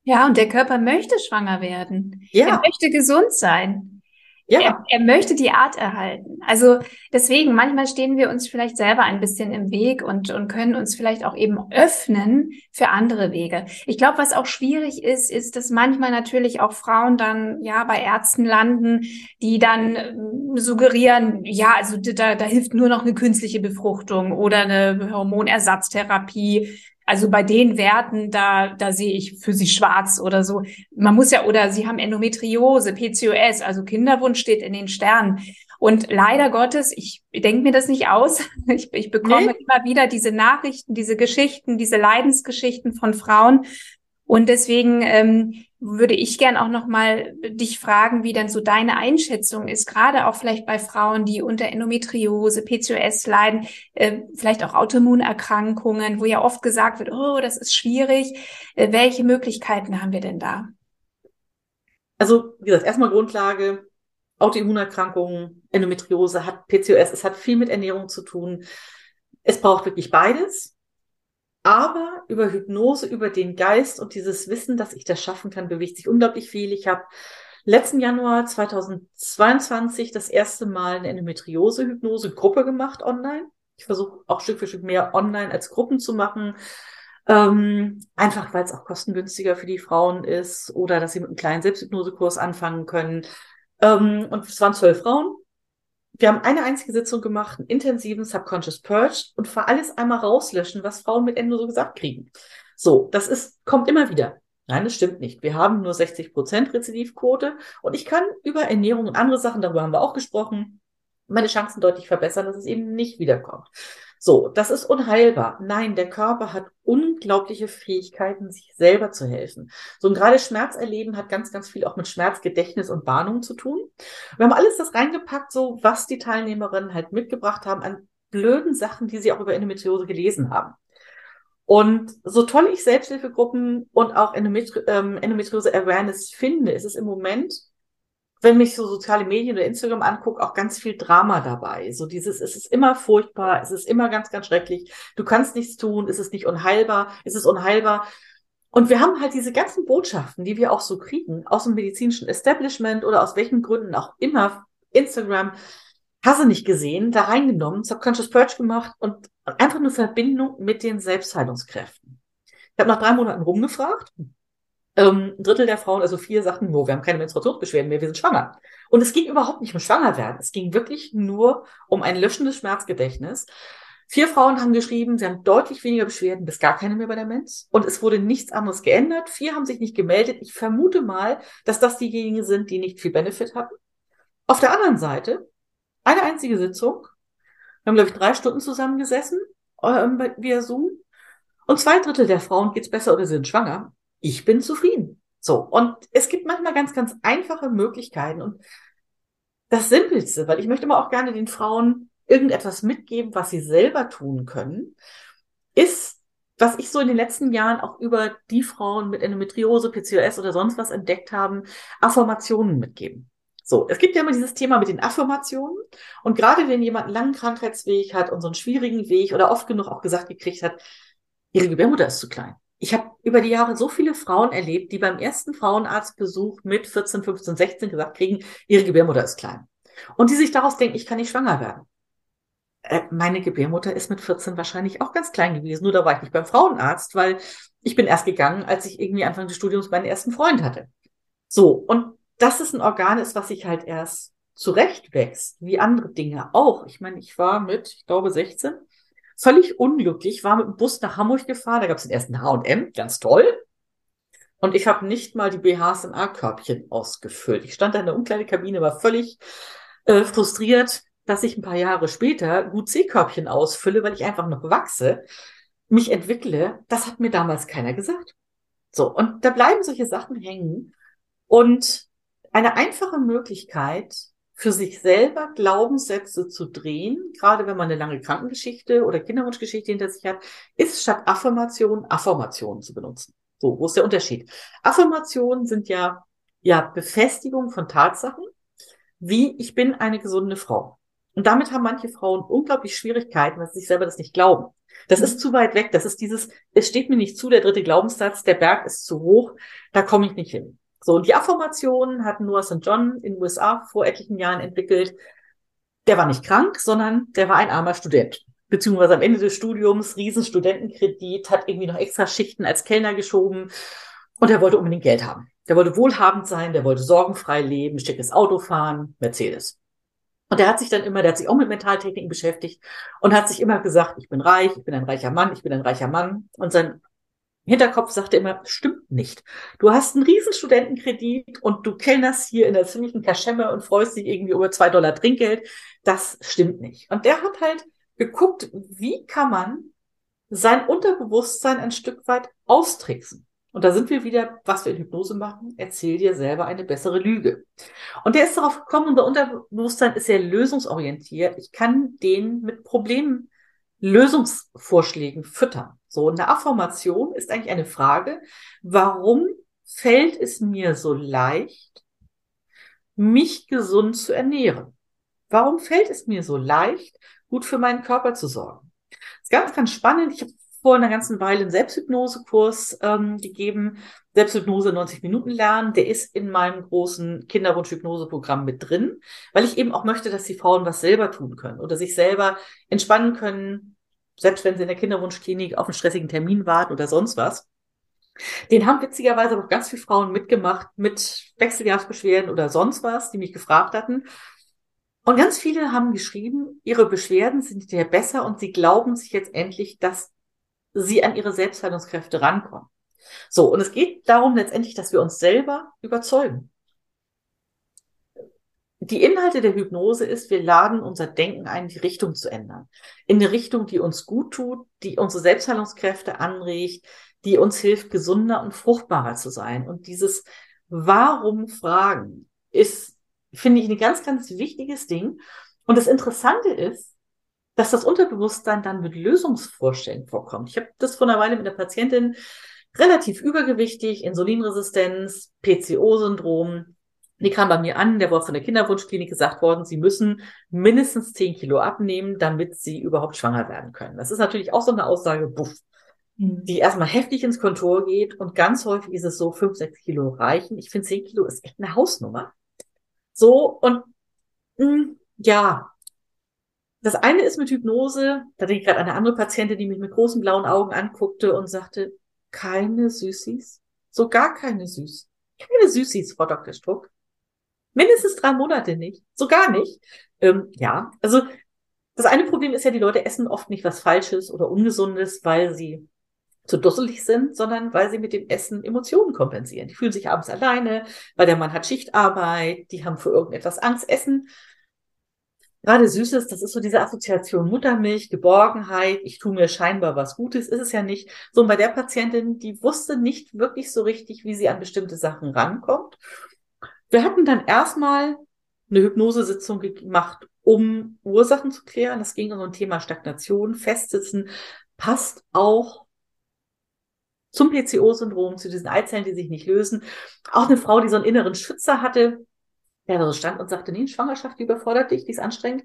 Ja, und der Körper möchte schwanger werden. Ja. Er möchte gesund sein. Ja. Er, er, möchte die Art erhalten. Also deswegen, manchmal stehen wir uns vielleicht selber ein bisschen im Weg und, und können uns vielleicht auch eben öffnen für andere Wege. Ich glaube, was auch schwierig ist, ist, dass manchmal natürlich auch Frauen dann ja bei Ärzten landen, die dann ähm, suggerieren, ja, also da, da hilft nur noch eine künstliche Befruchtung oder eine Hormonersatztherapie also bei den Werten, da, da sehe ich für sie schwarz oder so. Man muss ja, oder sie haben Endometriose, PCOS, also Kinderwunsch steht in den Sternen. Und leider Gottes, ich denke mir das nicht aus. Ich, ich bekomme nee. immer wieder diese Nachrichten, diese Geschichten, diese Leidensgeschichten von Frauen. Und deswegen ähm, würde ich gern auch noch mal dich fragen, wie denn so deine Einschätzung ist, gerade auch vielleicht bei Frauen, die unter Endometriose, PCOS leiden, äh, vielleicht auch Autoimmunerkrankungen, wo ja oft gesagt wird, oh, das ist schwierig. Äh, welche Möglichkeiten haben wir denn da? Also, wie gesagt, erstmal Grundlage, Autoimmunerkrankungen, Endometriose hat PCOS, es hat viel mit Ernährung zu tun. Es braucht wirklich beides aber über Hypnose, über den Geist und dieses Wissen, dass ich das schaffen kann, bewegt sich unglaublich viel. Ich habe letzten Januar 2022 das erste Mal eine Endometriose-Hypnose-Gruppe gemacht online. Ich versuche auch Stück für Stück mehr online als Gruppen zu machen. Ähm, einfach weil es auch kostengünstiger für die Frauen ist oder dass sie mit einem kleinen Selbsthypnosekurs anfangen können. Ähm, und es waren zwölf Frauen wir haben eine einzige Sitzung gemacht, einen intensiven Subconscious Purge und für alles einmal rauslöschen, was Frauen mit Endo so gesagt kriegen. So, das ist, kommt immer wieder. Nein, das stimmt nicht. Wir haben nur 60 Prozent Rezidivquote und ich kann über Ernährung und andere Sachen, darüber haben wir auch gesprochen, meine Chancen deutlich verbessern, dass es eben nicht wiederkommt. So, das ist unheilbar. Nein, der Körper hat unglaubliche Fähigkeiten, sich selber zu helfen. So und gerade Schmerzerleben hat ganz, ganz viel auch mit Schmerzgedächtnis und Warnung zu tun. Wir haben alles das reingepackt, so was die Teilnehmerinnen halt mitgebracht haben an blöden Sachen, die sie auch über Endometriose gelesen haben. Und so toll ich Selbsthilfegruppen und auch Endometri ähm, Endometriose Awareness finde, ist es im Moment wenn mich so soziale Medien oder Instagram angucke, auch ganz viel Drama dabei. So dieses, es ist immer furchtbar, es ist immer ganz, ganz schrecklich. Du kannst nichts tun, es ist nicht unheilbar, es ist unheilbar. Und wir haben halt diese ganzen Botschaften, die wir auch so kriegen, aus dem medizinischen Establishment oder aus welchen Gründen auch immer, Instagram, hasse nicht gesehen, da reingenommen, Subconscious Purge gemacht und einfach eine Verbindung mit den Selbstheilungskräften. Ich habe nach drei Monaten rumgefragt, Ähm, ein Drittel der Frauen, also vier, sagten, no, wir haben keine Menstruationsbeschwerden mehr, wir sind schwanger. Und es ging überhaupt nicht um Schwangerwerden. Es ging wirklich nur um ein löschendes Schmerzgedächtnis. Vier Frauen haben geschrieben, sie haben deutlich weniger Beschwerden, bis gar keine mehr bei der Mens. Und es wurde nichts anderes geändert. Vier haben sich nicht gemeldet. Ich vermute mal, dass das diejenigen sind, die nicht viel Benefit hatten. Auf der anderen Seite, eine einzige Sitzung. Wir haben, glaube ich, drei Stunden zusammengesessen ähm, via Zoom. Und zwei Drittel der Frauen geht's besser oder sind schwanger ich bin zufrieden. So. Und es gibt manchmal ganz, ganz einfache Möglichkeiten und das Simpelste, weil ich möchte immer auch gerne den Frauen irgendetwas mitgeben, was sie selber tun können, ist, was ich so in den letzten Jahren auch über die Frauen mit Endometriose, PCOS oder sonst was entdeckt haben, Affirmationen mitgeben. So, es gibt ja immer dieses Thema mit den Affirmationen. Und gerade wenn jemand einen langen Krankheitsweg hat und so einen schwierigen Weg oder oft genug auch gesagt gekriegt hat, ihre Gebärmutter ist zu klein ich habe über die Jahre so viele Frauen erlebt, die beim ersten Frauenarztbesuch mit 14, 15, 16 gesagt kriegen, ihre Gebärmutter ist klein. Und die sich daraus denken, ich kann nicht schwanger werden. Äh, meine Gebärmutter ist mit 14 wahrscheinlich auch ganz klein gewesen, nur da war ich nicht beim Frauenarzt, weil ich bin erst gegangen, als ich irgendwie Anfang des Studiums meinen ersten Freund hatte. So, und das ist ein Organ ist, was sich halt erst zurechtwächst, wie andere Dinge auch. Ich meine, ich war mit, ich glaube, 16 völlig unglücklich, war mit dem Bus nach Hamburg gefahren, da gab es den ersten H&M, ganz toll. Und ich habe nicht mal die BHs im A-Körbchen ausgefüllt. Ich stand da in der Umkleidekabine, war völlig äh, frustriert, dass ich ein paar Jahre später gut C-Körbchen ausfülle, weil ich einfach noch wachse, mich entwickle. Das hat mir damals keiner gesagt. So, und da bleiben solche Sachen hängen. Und eine einfache Möglichkeit, für sich selber Glaubenssätze zu drehen, gerade wenn man eine lange Krankengeschichte oder Kinderwunschgeschichte hinter sich hat, ist statt Affirmation Affirmationen zu benutzen. So, wo ist der Unterschied? Affirmationen sind ja, ja Befestigung von Tatsachen, wie ich bin eine gesunde Frau. Und damit haben manche Frauen unglaublich Schwierigkeiten, weil sie sich selber das nicht glauben. Das ist zu weit weg. Das ist dieses, es steht mir nicht zu, der dritte Glaubenssatz, der Berg ist zu hoch, da komme ich nicht hin. So, und die Affirmation hat Noah St. John in den USA vor etlichen Jahren entwickelt. Der war nicht krank, sondern der war ein armer Student. Beziehungsweise am Ende des Studiums, riesen Studentenkredit, hat irgendwie noch extra Schichten als Kellner geschoben und er wollte unbedingt Geld haben. Der wollte wohlhabend sein, der wollte sorgenfrei leben, schickes Auto fahren, Mercedes. Und der hat sich dann immer, der hat sich auch mit Mentaltechniken beschäftigt und hat sich immer gesagt, ich bin reich, ich bin ein reicher Mann, ich bin ein reicher Mann. Und sein Hinterkopf sagte immer, stimmt nicht. Du hast einen riesen Studentenkredit und du kellnerst hier in der ziemlichen Kaschemme und freust dich irgendwie über zwei Dollar Trinkgeld. Das stimmt nicht. Und der hat halt geguckt, wie kann man sein Unterbewusstsein ein Stück weit austricksen. Und da sind wir wieder, was wir in Hypnose machen, erzähl dir selber eine bessere Lüge. Und der ist darauf gekommen, unser Unterbewusstsein ist sehr lösungsorientiert. Ich kann den mit Problemen Lösungsvorschlägen füttern. So, eine Affirmation ist eigentlich eine Frage, warum fällt es mir so leicht, mich gesund zu ernähren? Warum fällt es mir so leicht, gut für meinen Körper zu sorgen? Das ist ganz, ganz spannend. Ich habe vor einer ganzen Weile einen Selbsthypnosekurs ähm, gegeben. Selbsthypnose 90 Minuten lernen. Der ist in meinem großen Kinderwunsch-Hypnose-Programm mit drin, weil ich eben auch möchte, dass die Frauen was selber tun können oder sich selber entspannen können, selbst wenn sie in der Kinderwunschklinik auf einen stressigen Termin warten oder sonst was. Den haben witzigerweise auch ganz viele Frauen mitgemacht mit Wechseljahrsbeschwerden oder sonst was, die mich gefragt hatten. Und ganz viele haben geschrieben, ihre Beschwerden sind ja besser und sie glauben sich jetzt endlich, dass sie an ihre Selbstheilungskräfte rankommen. So, und es geht darum letztendlich, dass wir uns selber überzeugen. Die Inhalte der Hypnose ist, wir laden unser Denken ein, die Richtung zu ändern. In eine Richtung, die uns gut tut, die unsere Selbstheilungskräfte anregt, die uns hilft, gesunder und fruchtbarer zu sein. Und dieses Warum fragen ist, finde ich, ein ganz, ganz wichtiges Ding. Und das Interessante ist, dass das Unterbewusstsein dann mit Lösungsvorstellungen vorkommt. Ich habe das vor einer Weile mit einer Patientin relativ übergewichtig, Insulinresistenz, PCO-Syndrom. Die kam bei mir an, der war von der Kinderwunschklinik gesagt worden, sie müssen mindestens 10 Kilo abnehmen, damit sie überhaupt schwanger werden können. Das ist natürlich auch so eine Aussage, buff, mhm. die erstmal heftig ins Kontor geht und ganz häufig ist es so, 5, 6 Kilo reichen. Ich finde 10 Kilo ist echt eine Hausnummer. So und mh, hm, ja, das eine ist mit Hypnose, da denke ich gerade an eine andere Patientin, die mich mit großen blauen Augen anguckte und sagte, keine Süßis. So gar keine Süß. Keine Süßis, Frau Dr. Struck. Mindestens drei Monate nicht. So gar nicht. Ähm, ja, also das eine Problem ist ja, die Leute essen oft nicht was Falsches oder Ungesundes, weil sie zu dusselig sind, sondern weil sie mit dem Essen Emotionen kompensieren. Die fühlen sich abends alleine, weil der Mann hat Schichtarbeit, die haben für irgendetwas Angst. Essen, gerade Süßes, das ist so diese Assoziation Muttermilch, Geborgenheit, ich tue mir scheinbar was Gutes, ist es ja nicht. So, und bei der Patientin, die wusste nicht wirklich so richtig, wie sie an bestimmte Sachen rankommt. Wir hatten dann erstmal eine Hypnosesitzung gemacht, um Ursachen zu klären. Das ging um so ein Thema Stagnation, Festsitzen, passt auch zum PCO-Syndrom, zu diesen Eizellen, die sich nicht lösen. Auch eine Frau, die so einen inneren Schützer hatte, der da so stand und sagte, nee, Schwangerschaft, die überfordert dich, die ist anstrengend.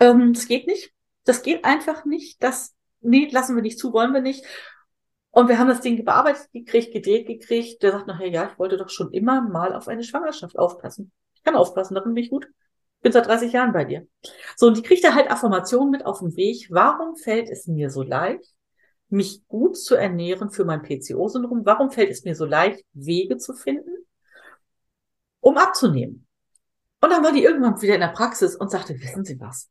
Ähm, das geht nicht. Das geht einfach nicht. Das, nee, lassen wir nicht zu, wollen wir nicht. Und wir haben das Ding bearbeitet gekriegt, gedreht gekriegt. Der sagt nachher, ja, ich wollte doch schon immer mal auf eine Schwangerschaft aufpassen. Ich kann aufpassen, darin bin ich gut. Bin seit 30 Jahren bei dir. So, und die kriegt er halt Affirmationen mit auf den Weg. Warum fällt es mir so leicht, mich gut zu ernähren für mein PCO-Syndrom? Warum fällt es mir so leicht, Wege zu finden, um abzunehmen? Und dann war die irgendwann wieder in der Praxis und sagte, wissen Sie was?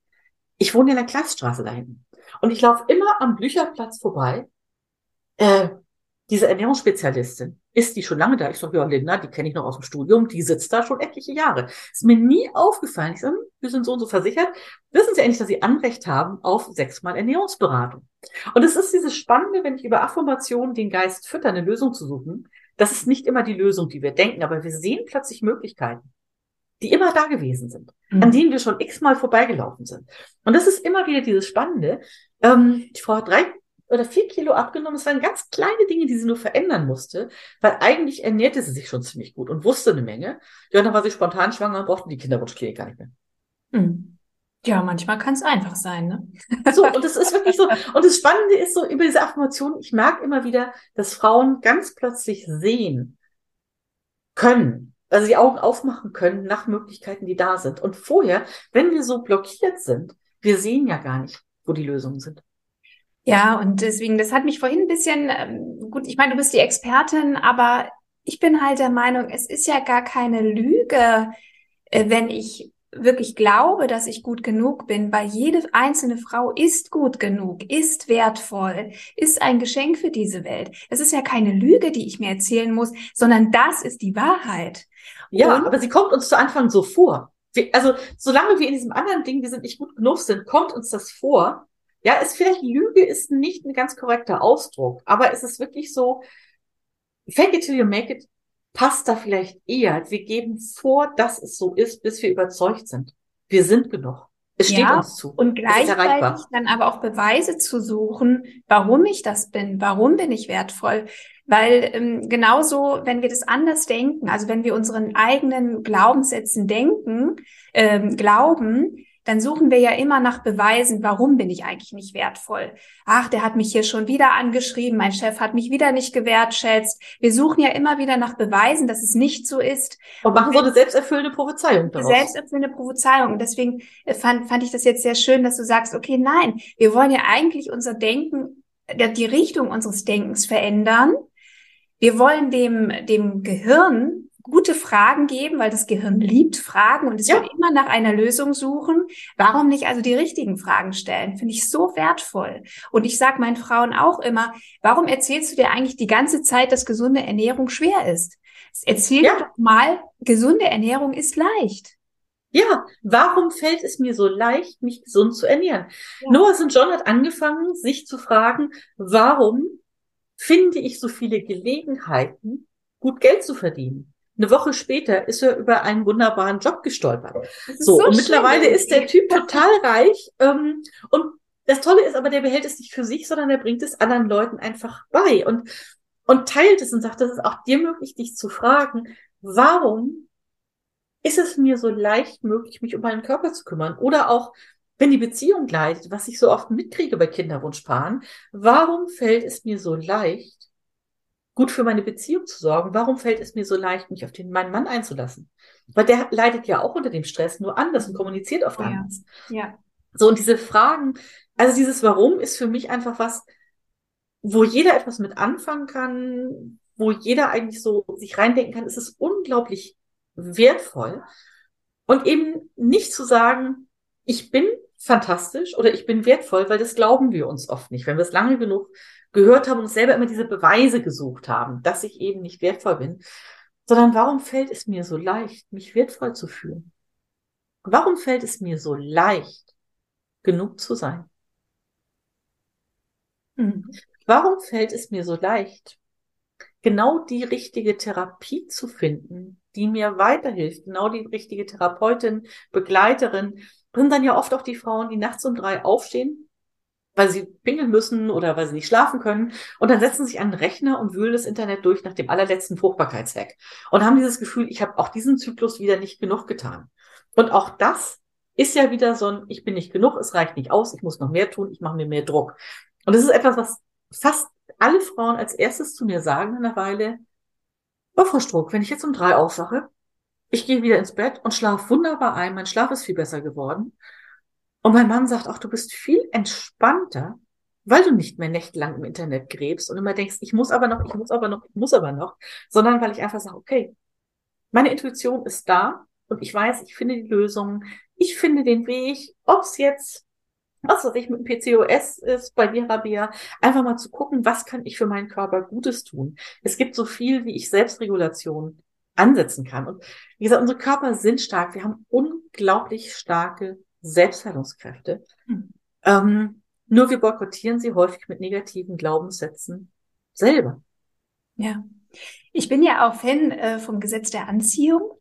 Ich wohne in der Kleiststraße da hinten. Und ich laufe immer am Blücherplatz vorbei. Äh, diese Ernährungsspezialistin, ist die schon lange da? Ich sage, ja, Linda, die kenne ich noch aus dem Studium, die sitzt da schon etliche Jahre. Ist mir nie aufgefallen. Ich sage, hm, wir sind so und so versichert. Wissen Sie eigentlich, dass Sie Anrecht haben auf sechsmal Ernährungsberatung? Und es ist dieses Spannende, wenn ich über Affirmationen den Geist fütter, eine Lösung zu suchen. Das ist nicht immer die Lösung, die wir denken, aber wir sehen plötzlich Möglichkeiten die immer da gewesen sind, mhm. an denen wir schon x-mal vorbeigelaufen sind. Und das ist immer wieder dieses Spannende. Ähm, die Frau hat drei oder vier Kilo abgenommen. Es waren ganz kleine Dinge, die sie nur verändern musste, weil eigentlich ernährte sie sich schon ziemlich gut und wusste eine Menge. Ja, dann war sie spontan schwanger und brauchte die Kinderwunschklinik gar nicht mehr. Mhm. Ja, manchmal kann es einfach sein, ne? So, und es ist wirklich so. Und das Spannende ist so über diese Affirmation, ich merke immer wieder, dass Frauen ganz plötzlich sehen können, also die Augen aufmachen können nach Möglichkeiten, die da sind. Und vorher, wenn wir so blockiert sind, wir sehen ja gar nicht, wo die Lösungen sind. Ja, und deswegen, das hat mich vorhin ein bisschen, ähm, gut, ich meine, du bist die Expertin, aber ich bin halt der Meinung, es ist ja gar keine Lüge, äh, wenn ich wirklich glaube, dass ich gut genug bin, weil jede einzelne Frau ist gut genug, ist wertvoll, ist ein Geschenk für diese Welt. Es ist ja keine Lüge, die ich mir erzählen muss, sondern das ist die Wahrheit. Ja, Und, aber sie kommt uns zu Anfang so vor. Wir, also, solange wir in diesem anderen Ding, wir sind nicht gut genug sind, kommt uns das vor. Ja, ist vielleicht Lüge ist nicht ein ganz korrekter Ausdruck, aber es ist wirklich so, fake it till you make it passt da vielleicht eher. Wir geben vor, dass es so ist, bis wir überzeugt sind. Wir sind genug. Es steht ja, uns zu. Und gleichzeitig dann aber auch Beweise zu suchen, warum ich das bin, warum bin ich wertvoll. Weil ähm, genauso, wenn wir das anders denken, also wenn wir unseren eigenen Glaubenssätzen denken, ähm, glauben, dann suchen wir ja immer nach Beweisen, warum bin ich eigentlich nicht wertvoll. Ach, der hat mich hier schon wieder angeschrieben, mein Chef hat mich wieder nicht gewertschätzt. Wir suchen ja immer wieder nach Beweisen, dass es nicht so ist. Und machen so eine selbsterfüllende Prophezeiung daraus. Selbsterfüllende Prophezeiung. Und deswegen äh, fand, fand ich das jetzt sehr schön, dass du sagst, okay, nein, wir wollen ja eigentlich unser Denken, die Richtung unseres Denkens verändern. Wir wollen dem, dem Gehirn gute Fragen geben, weil das Gehirn liebt Fragen und es ja. wird immer nach einer Lösung suchen. Warum nicht also die richtigen Fragen stellen? Finde ich so wertvoll. Und ich sage meinen Frauen auch immer, warum erzählst du dir eigentlich die ganze Zeit, dass gesunde Ernährung schwer ist? Erzähl ja. doch mal, gesunde Ernährung ist leicht. Ja, warum fällt es mir so leicht, mich gesund zu ernähren? Ja. Noah St. John hat angefangen, sich zu fragen, warum finde ich so viele Gelegenheiten, gut Geld zu verdienen? Eine Woche später ist er über einen wunderbaren Job gestolpert. So, so, und mittlerweile ist der Typ total reich. Ähm, und das Tolle ist aber, der behält es nicht für sich, sondern er bringt es anderen Leuten einfach bei und, und teilt es und sagt, das ist auch dir möglich, dich zu fragen, warum ist es mir so leicht möglich, mich um meinen Körper zu kümmern? Oder auch, wenn die Beziehung leidet, was ich so oft mitkriege bei Kinderwunschpaaren, warum fällt es mir so leicht, gut für meine Beziehung zu sorgen, warum fällt es mir so leicht, mich auf den, meinen Mann einzulassen? Weil der leidet ja auch unter dem Stress, nur anders und kommuniziert oft ja. anders. Ja. So, und diese Fragen, also dieses Warum ist für mich einfach was, wo jeder etwas mit anfangen kann, wo jeder eigentlich so sich reindenken kann, ist es unglaublich wertvoll. Und eben nicht zu sagen, ich bin fantastisch oder ich bin wertvoll, weil das glauben wir uns oft nicht. Wenn wir es lange genug gehört haben und selber immer diese Beweise gesucht haben, dass ich eben nicht wertvoll bin, sondern warum fällt es mir so leicht, mich wertvoll zu fühlen? Warum fällt es mir so leicht, genug zu sein? Mhm. Warum fällt es mir so leicht, genau die richtige Therapie zu finden, die mir weiterhilft, genau die richtige Therapeutin, Begleiterin, sind dann ja oft auch die Frauen, die nachts um drei aufstehen, weil sie pingeln müssen oder weil sie nicht schlafen können. Und dann setzen sich an den Rechner und wühlen das Internet durch nach dem allerletzten Fruchtbarkeitshack. Und haben dieses Gefühl, ich habe auch diesen Zyklus wieder nicht genug getan. Und auch das ist ja wieder so ein, ich bin nicht genug, es reicht nicht aus, ich muss noch mehr tun, ich mache mir mehr Druck. Und das ist etwas, was fast alle Frauen als erstes zu mir sagen in einer Weile, oh, Frau Struck, wenn ich jetzt um drei aufwache, ich gehe wieder ins Bett und schlafe wunderbar ein, mein Schlaf ist viel besser geworden. Und mein Mann sagt auch, du bist viel entspannter, weil du nicht mehr nächtelang im Internet gräbst und immer denkst, ich muss aber noch, ich muss aber noch, ich muss aber noch, sondern weil ich einfach sage, okay, meine Intuition ist da und ich weiß, ich finde die Lösung, ich finde den Weg, ob es jetzt was weiß ich mit dem PCOS ist bei dir, Rabia, einfach mal zu gucken, was kann ich für meinen Körper Gutes tun. Es gibt so viel, wie ich Selbstregulation ansetzen kann. Und wie gesagt, unsere Körper sind stark. Wir haben unglaublich starke Selbstheilungskräfte. Hm. Ähm, nur wir boykottieren sie häufig mit negativen Glaubenssätzen selber. Ja. Ich bin ja auch Fan äh, vom Gesetz der Anziehung.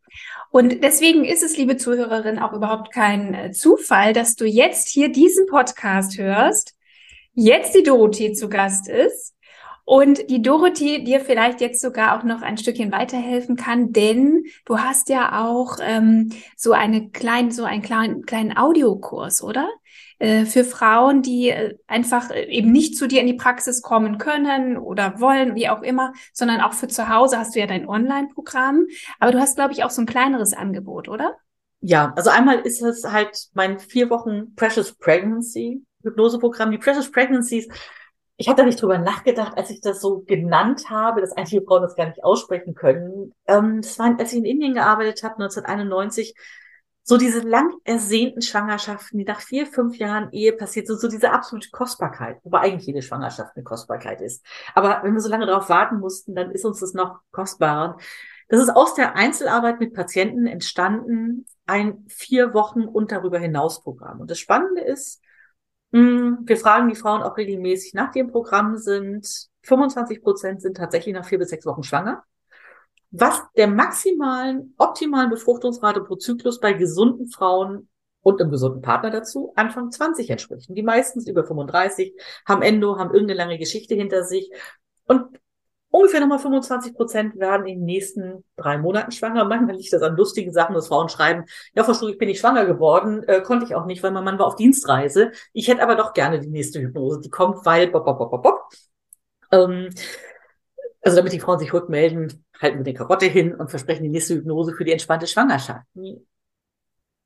Und deswegen ist es, liebe Zuhörerin, auch überhaupt kein äh, Zufall, dass du jetzt hier diesen Podcast hörst, jetzt die Dorothee zu Gast ist und die Dorothee dir vielleicht jetzt sogar auch noch ein Stückchen weiterhelfen kann, denn du hast ja auch ähm, so eine kleinen, so einen kleinen, kleinen Audiokurs, oder? Äh, für Frauen, die äh, einfach äh, eben nicht zu dir in die Praxis kommen können oder wollen, wie auch immer, sondern auch für zu Hause hast du ja dein Online-Programm. Aber du hast, glaube ich, auch so ein kleineres Angebot, oder? Ja, also einmal ist es halt mein vier Wochen Precious Pregnancy Hypnoseprogramm. Die Precious Pregnancies ich habe da nicht drüber nachgedacht, als ich das so genannt habe, dass einige Frauen das gar nicht aussprechen können. Ähm, das war, als ich in Indien gearbeitet habe, 1991, so diese lang ersehnten Schwangerschaften, die nach vier, fünf Jahren Ehe passiert sind, so diese absolute Kostbarkeit, wobei eigentlich jede Schwangerschaft eine Kostbarkeit ist. Aber wenn wir so lange darauf warten mussten, dann ist uns das noch kostbarer. Das ist aus der Einzelarbeit mit Patienten entstanden, ein vier Wochen und darüber hinaus Programm. Und das Spannende ist, wir fragen die Frauen auch regelmäßig nach dem Programm sind. 25 Prozent sind tatsächlich nach vier bis sechs Wochen schwanger. Was der maximalen, optimalen Befruchtungsrate pro Zyklus bei gesunden Frauen und einem gesunden Partner dazu Anfang 20 entspricht. Die meisten über 35, haben Endo, haben irgendeine lange Geschichte hinter sich. Und ungefähr nochmal 25 Prozent werden in den nächsten drei Monaten schwanger. Manchmal liegt das an lustigen Sachen, dass Frauen schreiben, ja, Frau ich bin nicht schwanger geworden, äh, konnte ich auch nicht, weil mein Mann war auf Dienstreise. Ich hätte aber doch gerne die nächste Hypnose, die kommt, weil, bop, bop, bop, bop, bop. Ähm, also damit die Frauen sich rückmelden, halten wir die Karotte hin und versprechen die nächste Hypnose für die entspannte Schwangerschaft.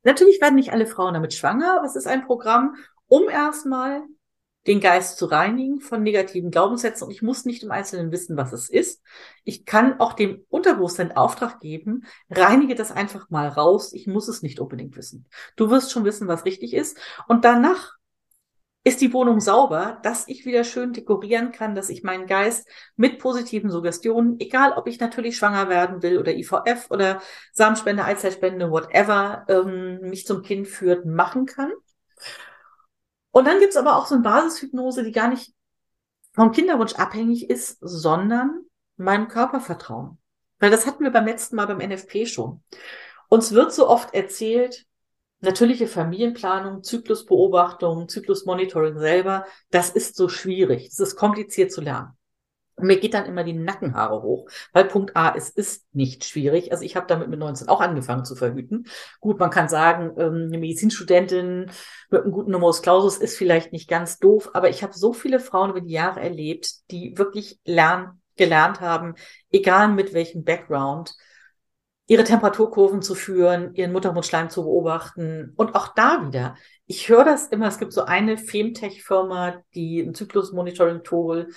Natürlich werden nicht alle Frauen damit schwanger, aber ist ein Programm, um erstmal den Geist zu reinigen von negativen Glaubenssätzen. Und ich muss nicht im Einzelnen wissen, was es ist. Ich kann auch dem Unterbewusstsein Auftrag geben, reinige das einfach mal raus. Ich muss es nicht unbedingt wissen. Du wirst schon wissen, was richtig ist. Und danach ist die Wohnung sauber, dass ich wieder schön dekorieren kann, dass ich meinen Geist mit positiven Suggestionen, egal ob ich natürlich schwanger werden will oder IVF oder Samenspende, Eizellspende, whatever, ähm, mich zum Kind führt, machen kann. Und dann gibt's aber auch so eine Basishypnose, die gar nicht vom Kinderwunsch abhängig ist, sondern meinem Körpervertrauen. Weil das hatten wir beim letzten Mal beim NFP schon. Uns wird so oft erzählt, natürliche Familienplanung, Zyklusbeobachtung, Zyklusmonitoring selber, das ist so schwierig. Das ist kompliziert zu lernen. Und mir geht dann immer die Nackenhaare hoch, weil Punkt A, es ist nicht schwierig. Also ich habe damit mit 19 auch angefangen zu verhüten. Gut, man kann sagen, ähm, eine Medizinstudentin mit einem guten Numerus Clausus ist vielleicht nicht ganz doof, aber ich habe so viele Frauen über die Jahre erlebt, die wirklich lernen, gelernt haben, egal mit welchem Background, ihre Temperaturkurven zu führen, ihren Muttermundschleim zu beobachten. Und auch da wieder, ich höre das immer, es gibt so eine Femtech-Firma, die ein Zyklus-Monitoring-Tool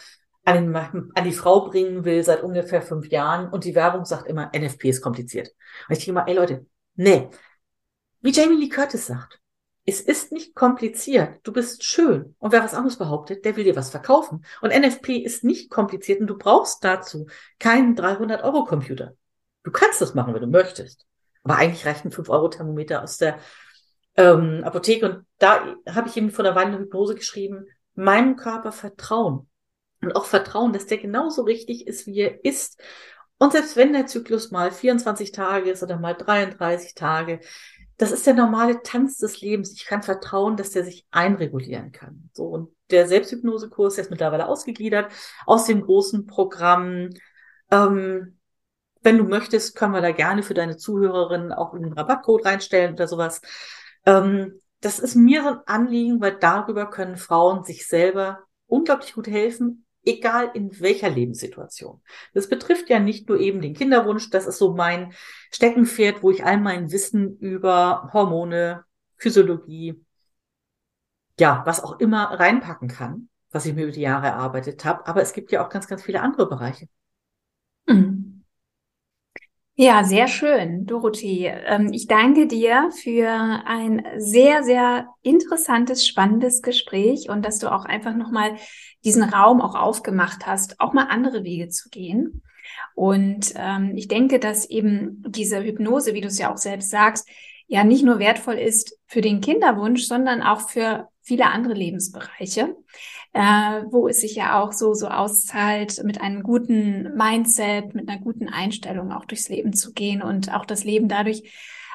an, an die Frau bringen will seit ungefähr fünf Jahren und die Werbung sagt immer, NFP ist kompliziert. Und ich denke immer, ey Leute, nee. Wie Jamie Lee Curtis sagt, es ist nicht kompliziert. Du bist schön. Und wer was anderes behauptet, der will dir was verkaufen. Und NFP ist nicht kompliziert und du brauchst dazu keinen 300-Euro-Computer. Du kannst das machen, wenn du möchtest. Aber eigentlich reicht ein 5-Euro-Thermometer aus der ähm, Apotheke. Und da habe ich ihm vor der Weile Hypnose geschrieben, meinem Körper vertrauen. Und auch vertrauen, dass der genauso richtig ist, wie er ist. Und selbst wenn der Zyklus mal 24 Tage ist oder mal 33 Tage, das ist der normale Tanz des Lebens. Ich kann vertrauen, dass der sich einregulieren kann. So und der Selbsthypnosekurs, der ist mittlerweile ausgegliedert aus dem großen Programm. Ähm, wenn du möchtest, können wir da gerne für deine Zuhörerinnen auch einen Rabattcode reinstellen oder sowas. Ähm, das ist mir so ein Anliegen, weil darüber können Frauen sich selber unglaublich gut helfen, egal in welcher Lebenssituation. Das betrifft ja nicht nur eben den Kinderwunsch, das ist so mein Steckenpferd, wo ich all mein Wissen über Hormone, Physiologie, ja, was auch immer reinpacken kann, was ich mir über die Jahre erarbeitet habe. Aber es gibt ja auch ganz, ganz viele andere Bereiche. Mhm. Ja, sehr schön, Dorothee. Ähm, ich danke dir für ein sehr, sehr interessantes, spannendes Gespräch und dass du auch einfach nochmal diesen Raum auch aufgemacht hast, auch mal andere Wege zu gehen. Und ähm, ich denke, dass eben diese Hypnose, wie du es ja auch selbst sagst, ja nicht nur wertvoll ist für den Kinderwunsch, sondern auch für viele andere Lebensbereiche äh, wo es sich ja auch so, so auszahlt, mit einem guten Mindset, mit einer guten Einstellung auch durchs Leben zu gehen und auch das Leben dadurch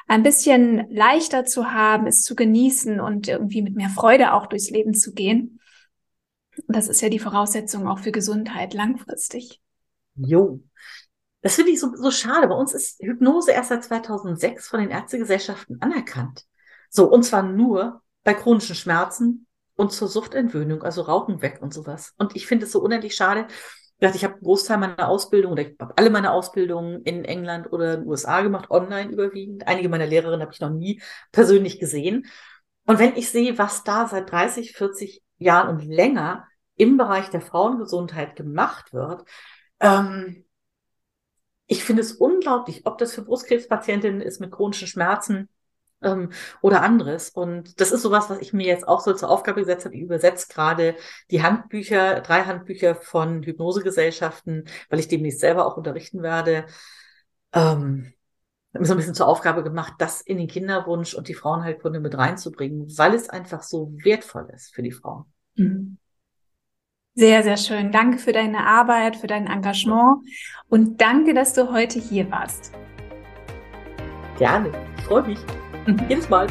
ein bisschen leichter zu haben, es zu genießen und irgendwie mit mehr Freude auch durchs Leben zu gehen. Das ist ja die Voraussetzung auch für Gesundheit langfristig. Jo. Das finde ich so, so schade. Bei uns ist Hypnose erst seit 2006 von den Ärztegesellschaften anerkannt. So, und zwar nur bei chronischen Schmerzen und zur Suchtentwöhnung, also Rauchen weg und sowas. Und ich finde es so unendlich schade. Ich habe einen Großteil meiner Ausbildung oder ich habe alle meine Ausbildungen in England oder in den USA gemacht, online überwiegend. Einige meiner Lehrerinnen habe ich noch nie persönlich gesehen. Und wenn ich sehe, was da seit 30, 40 Jahren und länger im Bereich der Frauengesundheit gemacht wird, ähm, ich finde es unglaublich, ob das für Brustkrebspatientinnen ist mit chronischen Schmerzen, ähm, oder anderes. Und das ist sowas, was ich mir jetzt auch so zur Aufgabe gesetzt habe. Ich übersetze gerade die Handbücher, drei Handbücher von Hypnosegesellschaften, weil ich demnächst selber auch unterrichten werde. Ähm, mir so ein bisschen zur Aufgabe gemacht, das in den Kinderwunsch und die Frauenheilkunde mit reinzubringen, weil es einfach so wertvoll ist für die Frauen. Mhm. Sehr, sehr schön. Danke für deine Arbeit, für dein Engagement und danke, dass du heute hier warst. Gerne. Ich freue mich. Jedes Mal.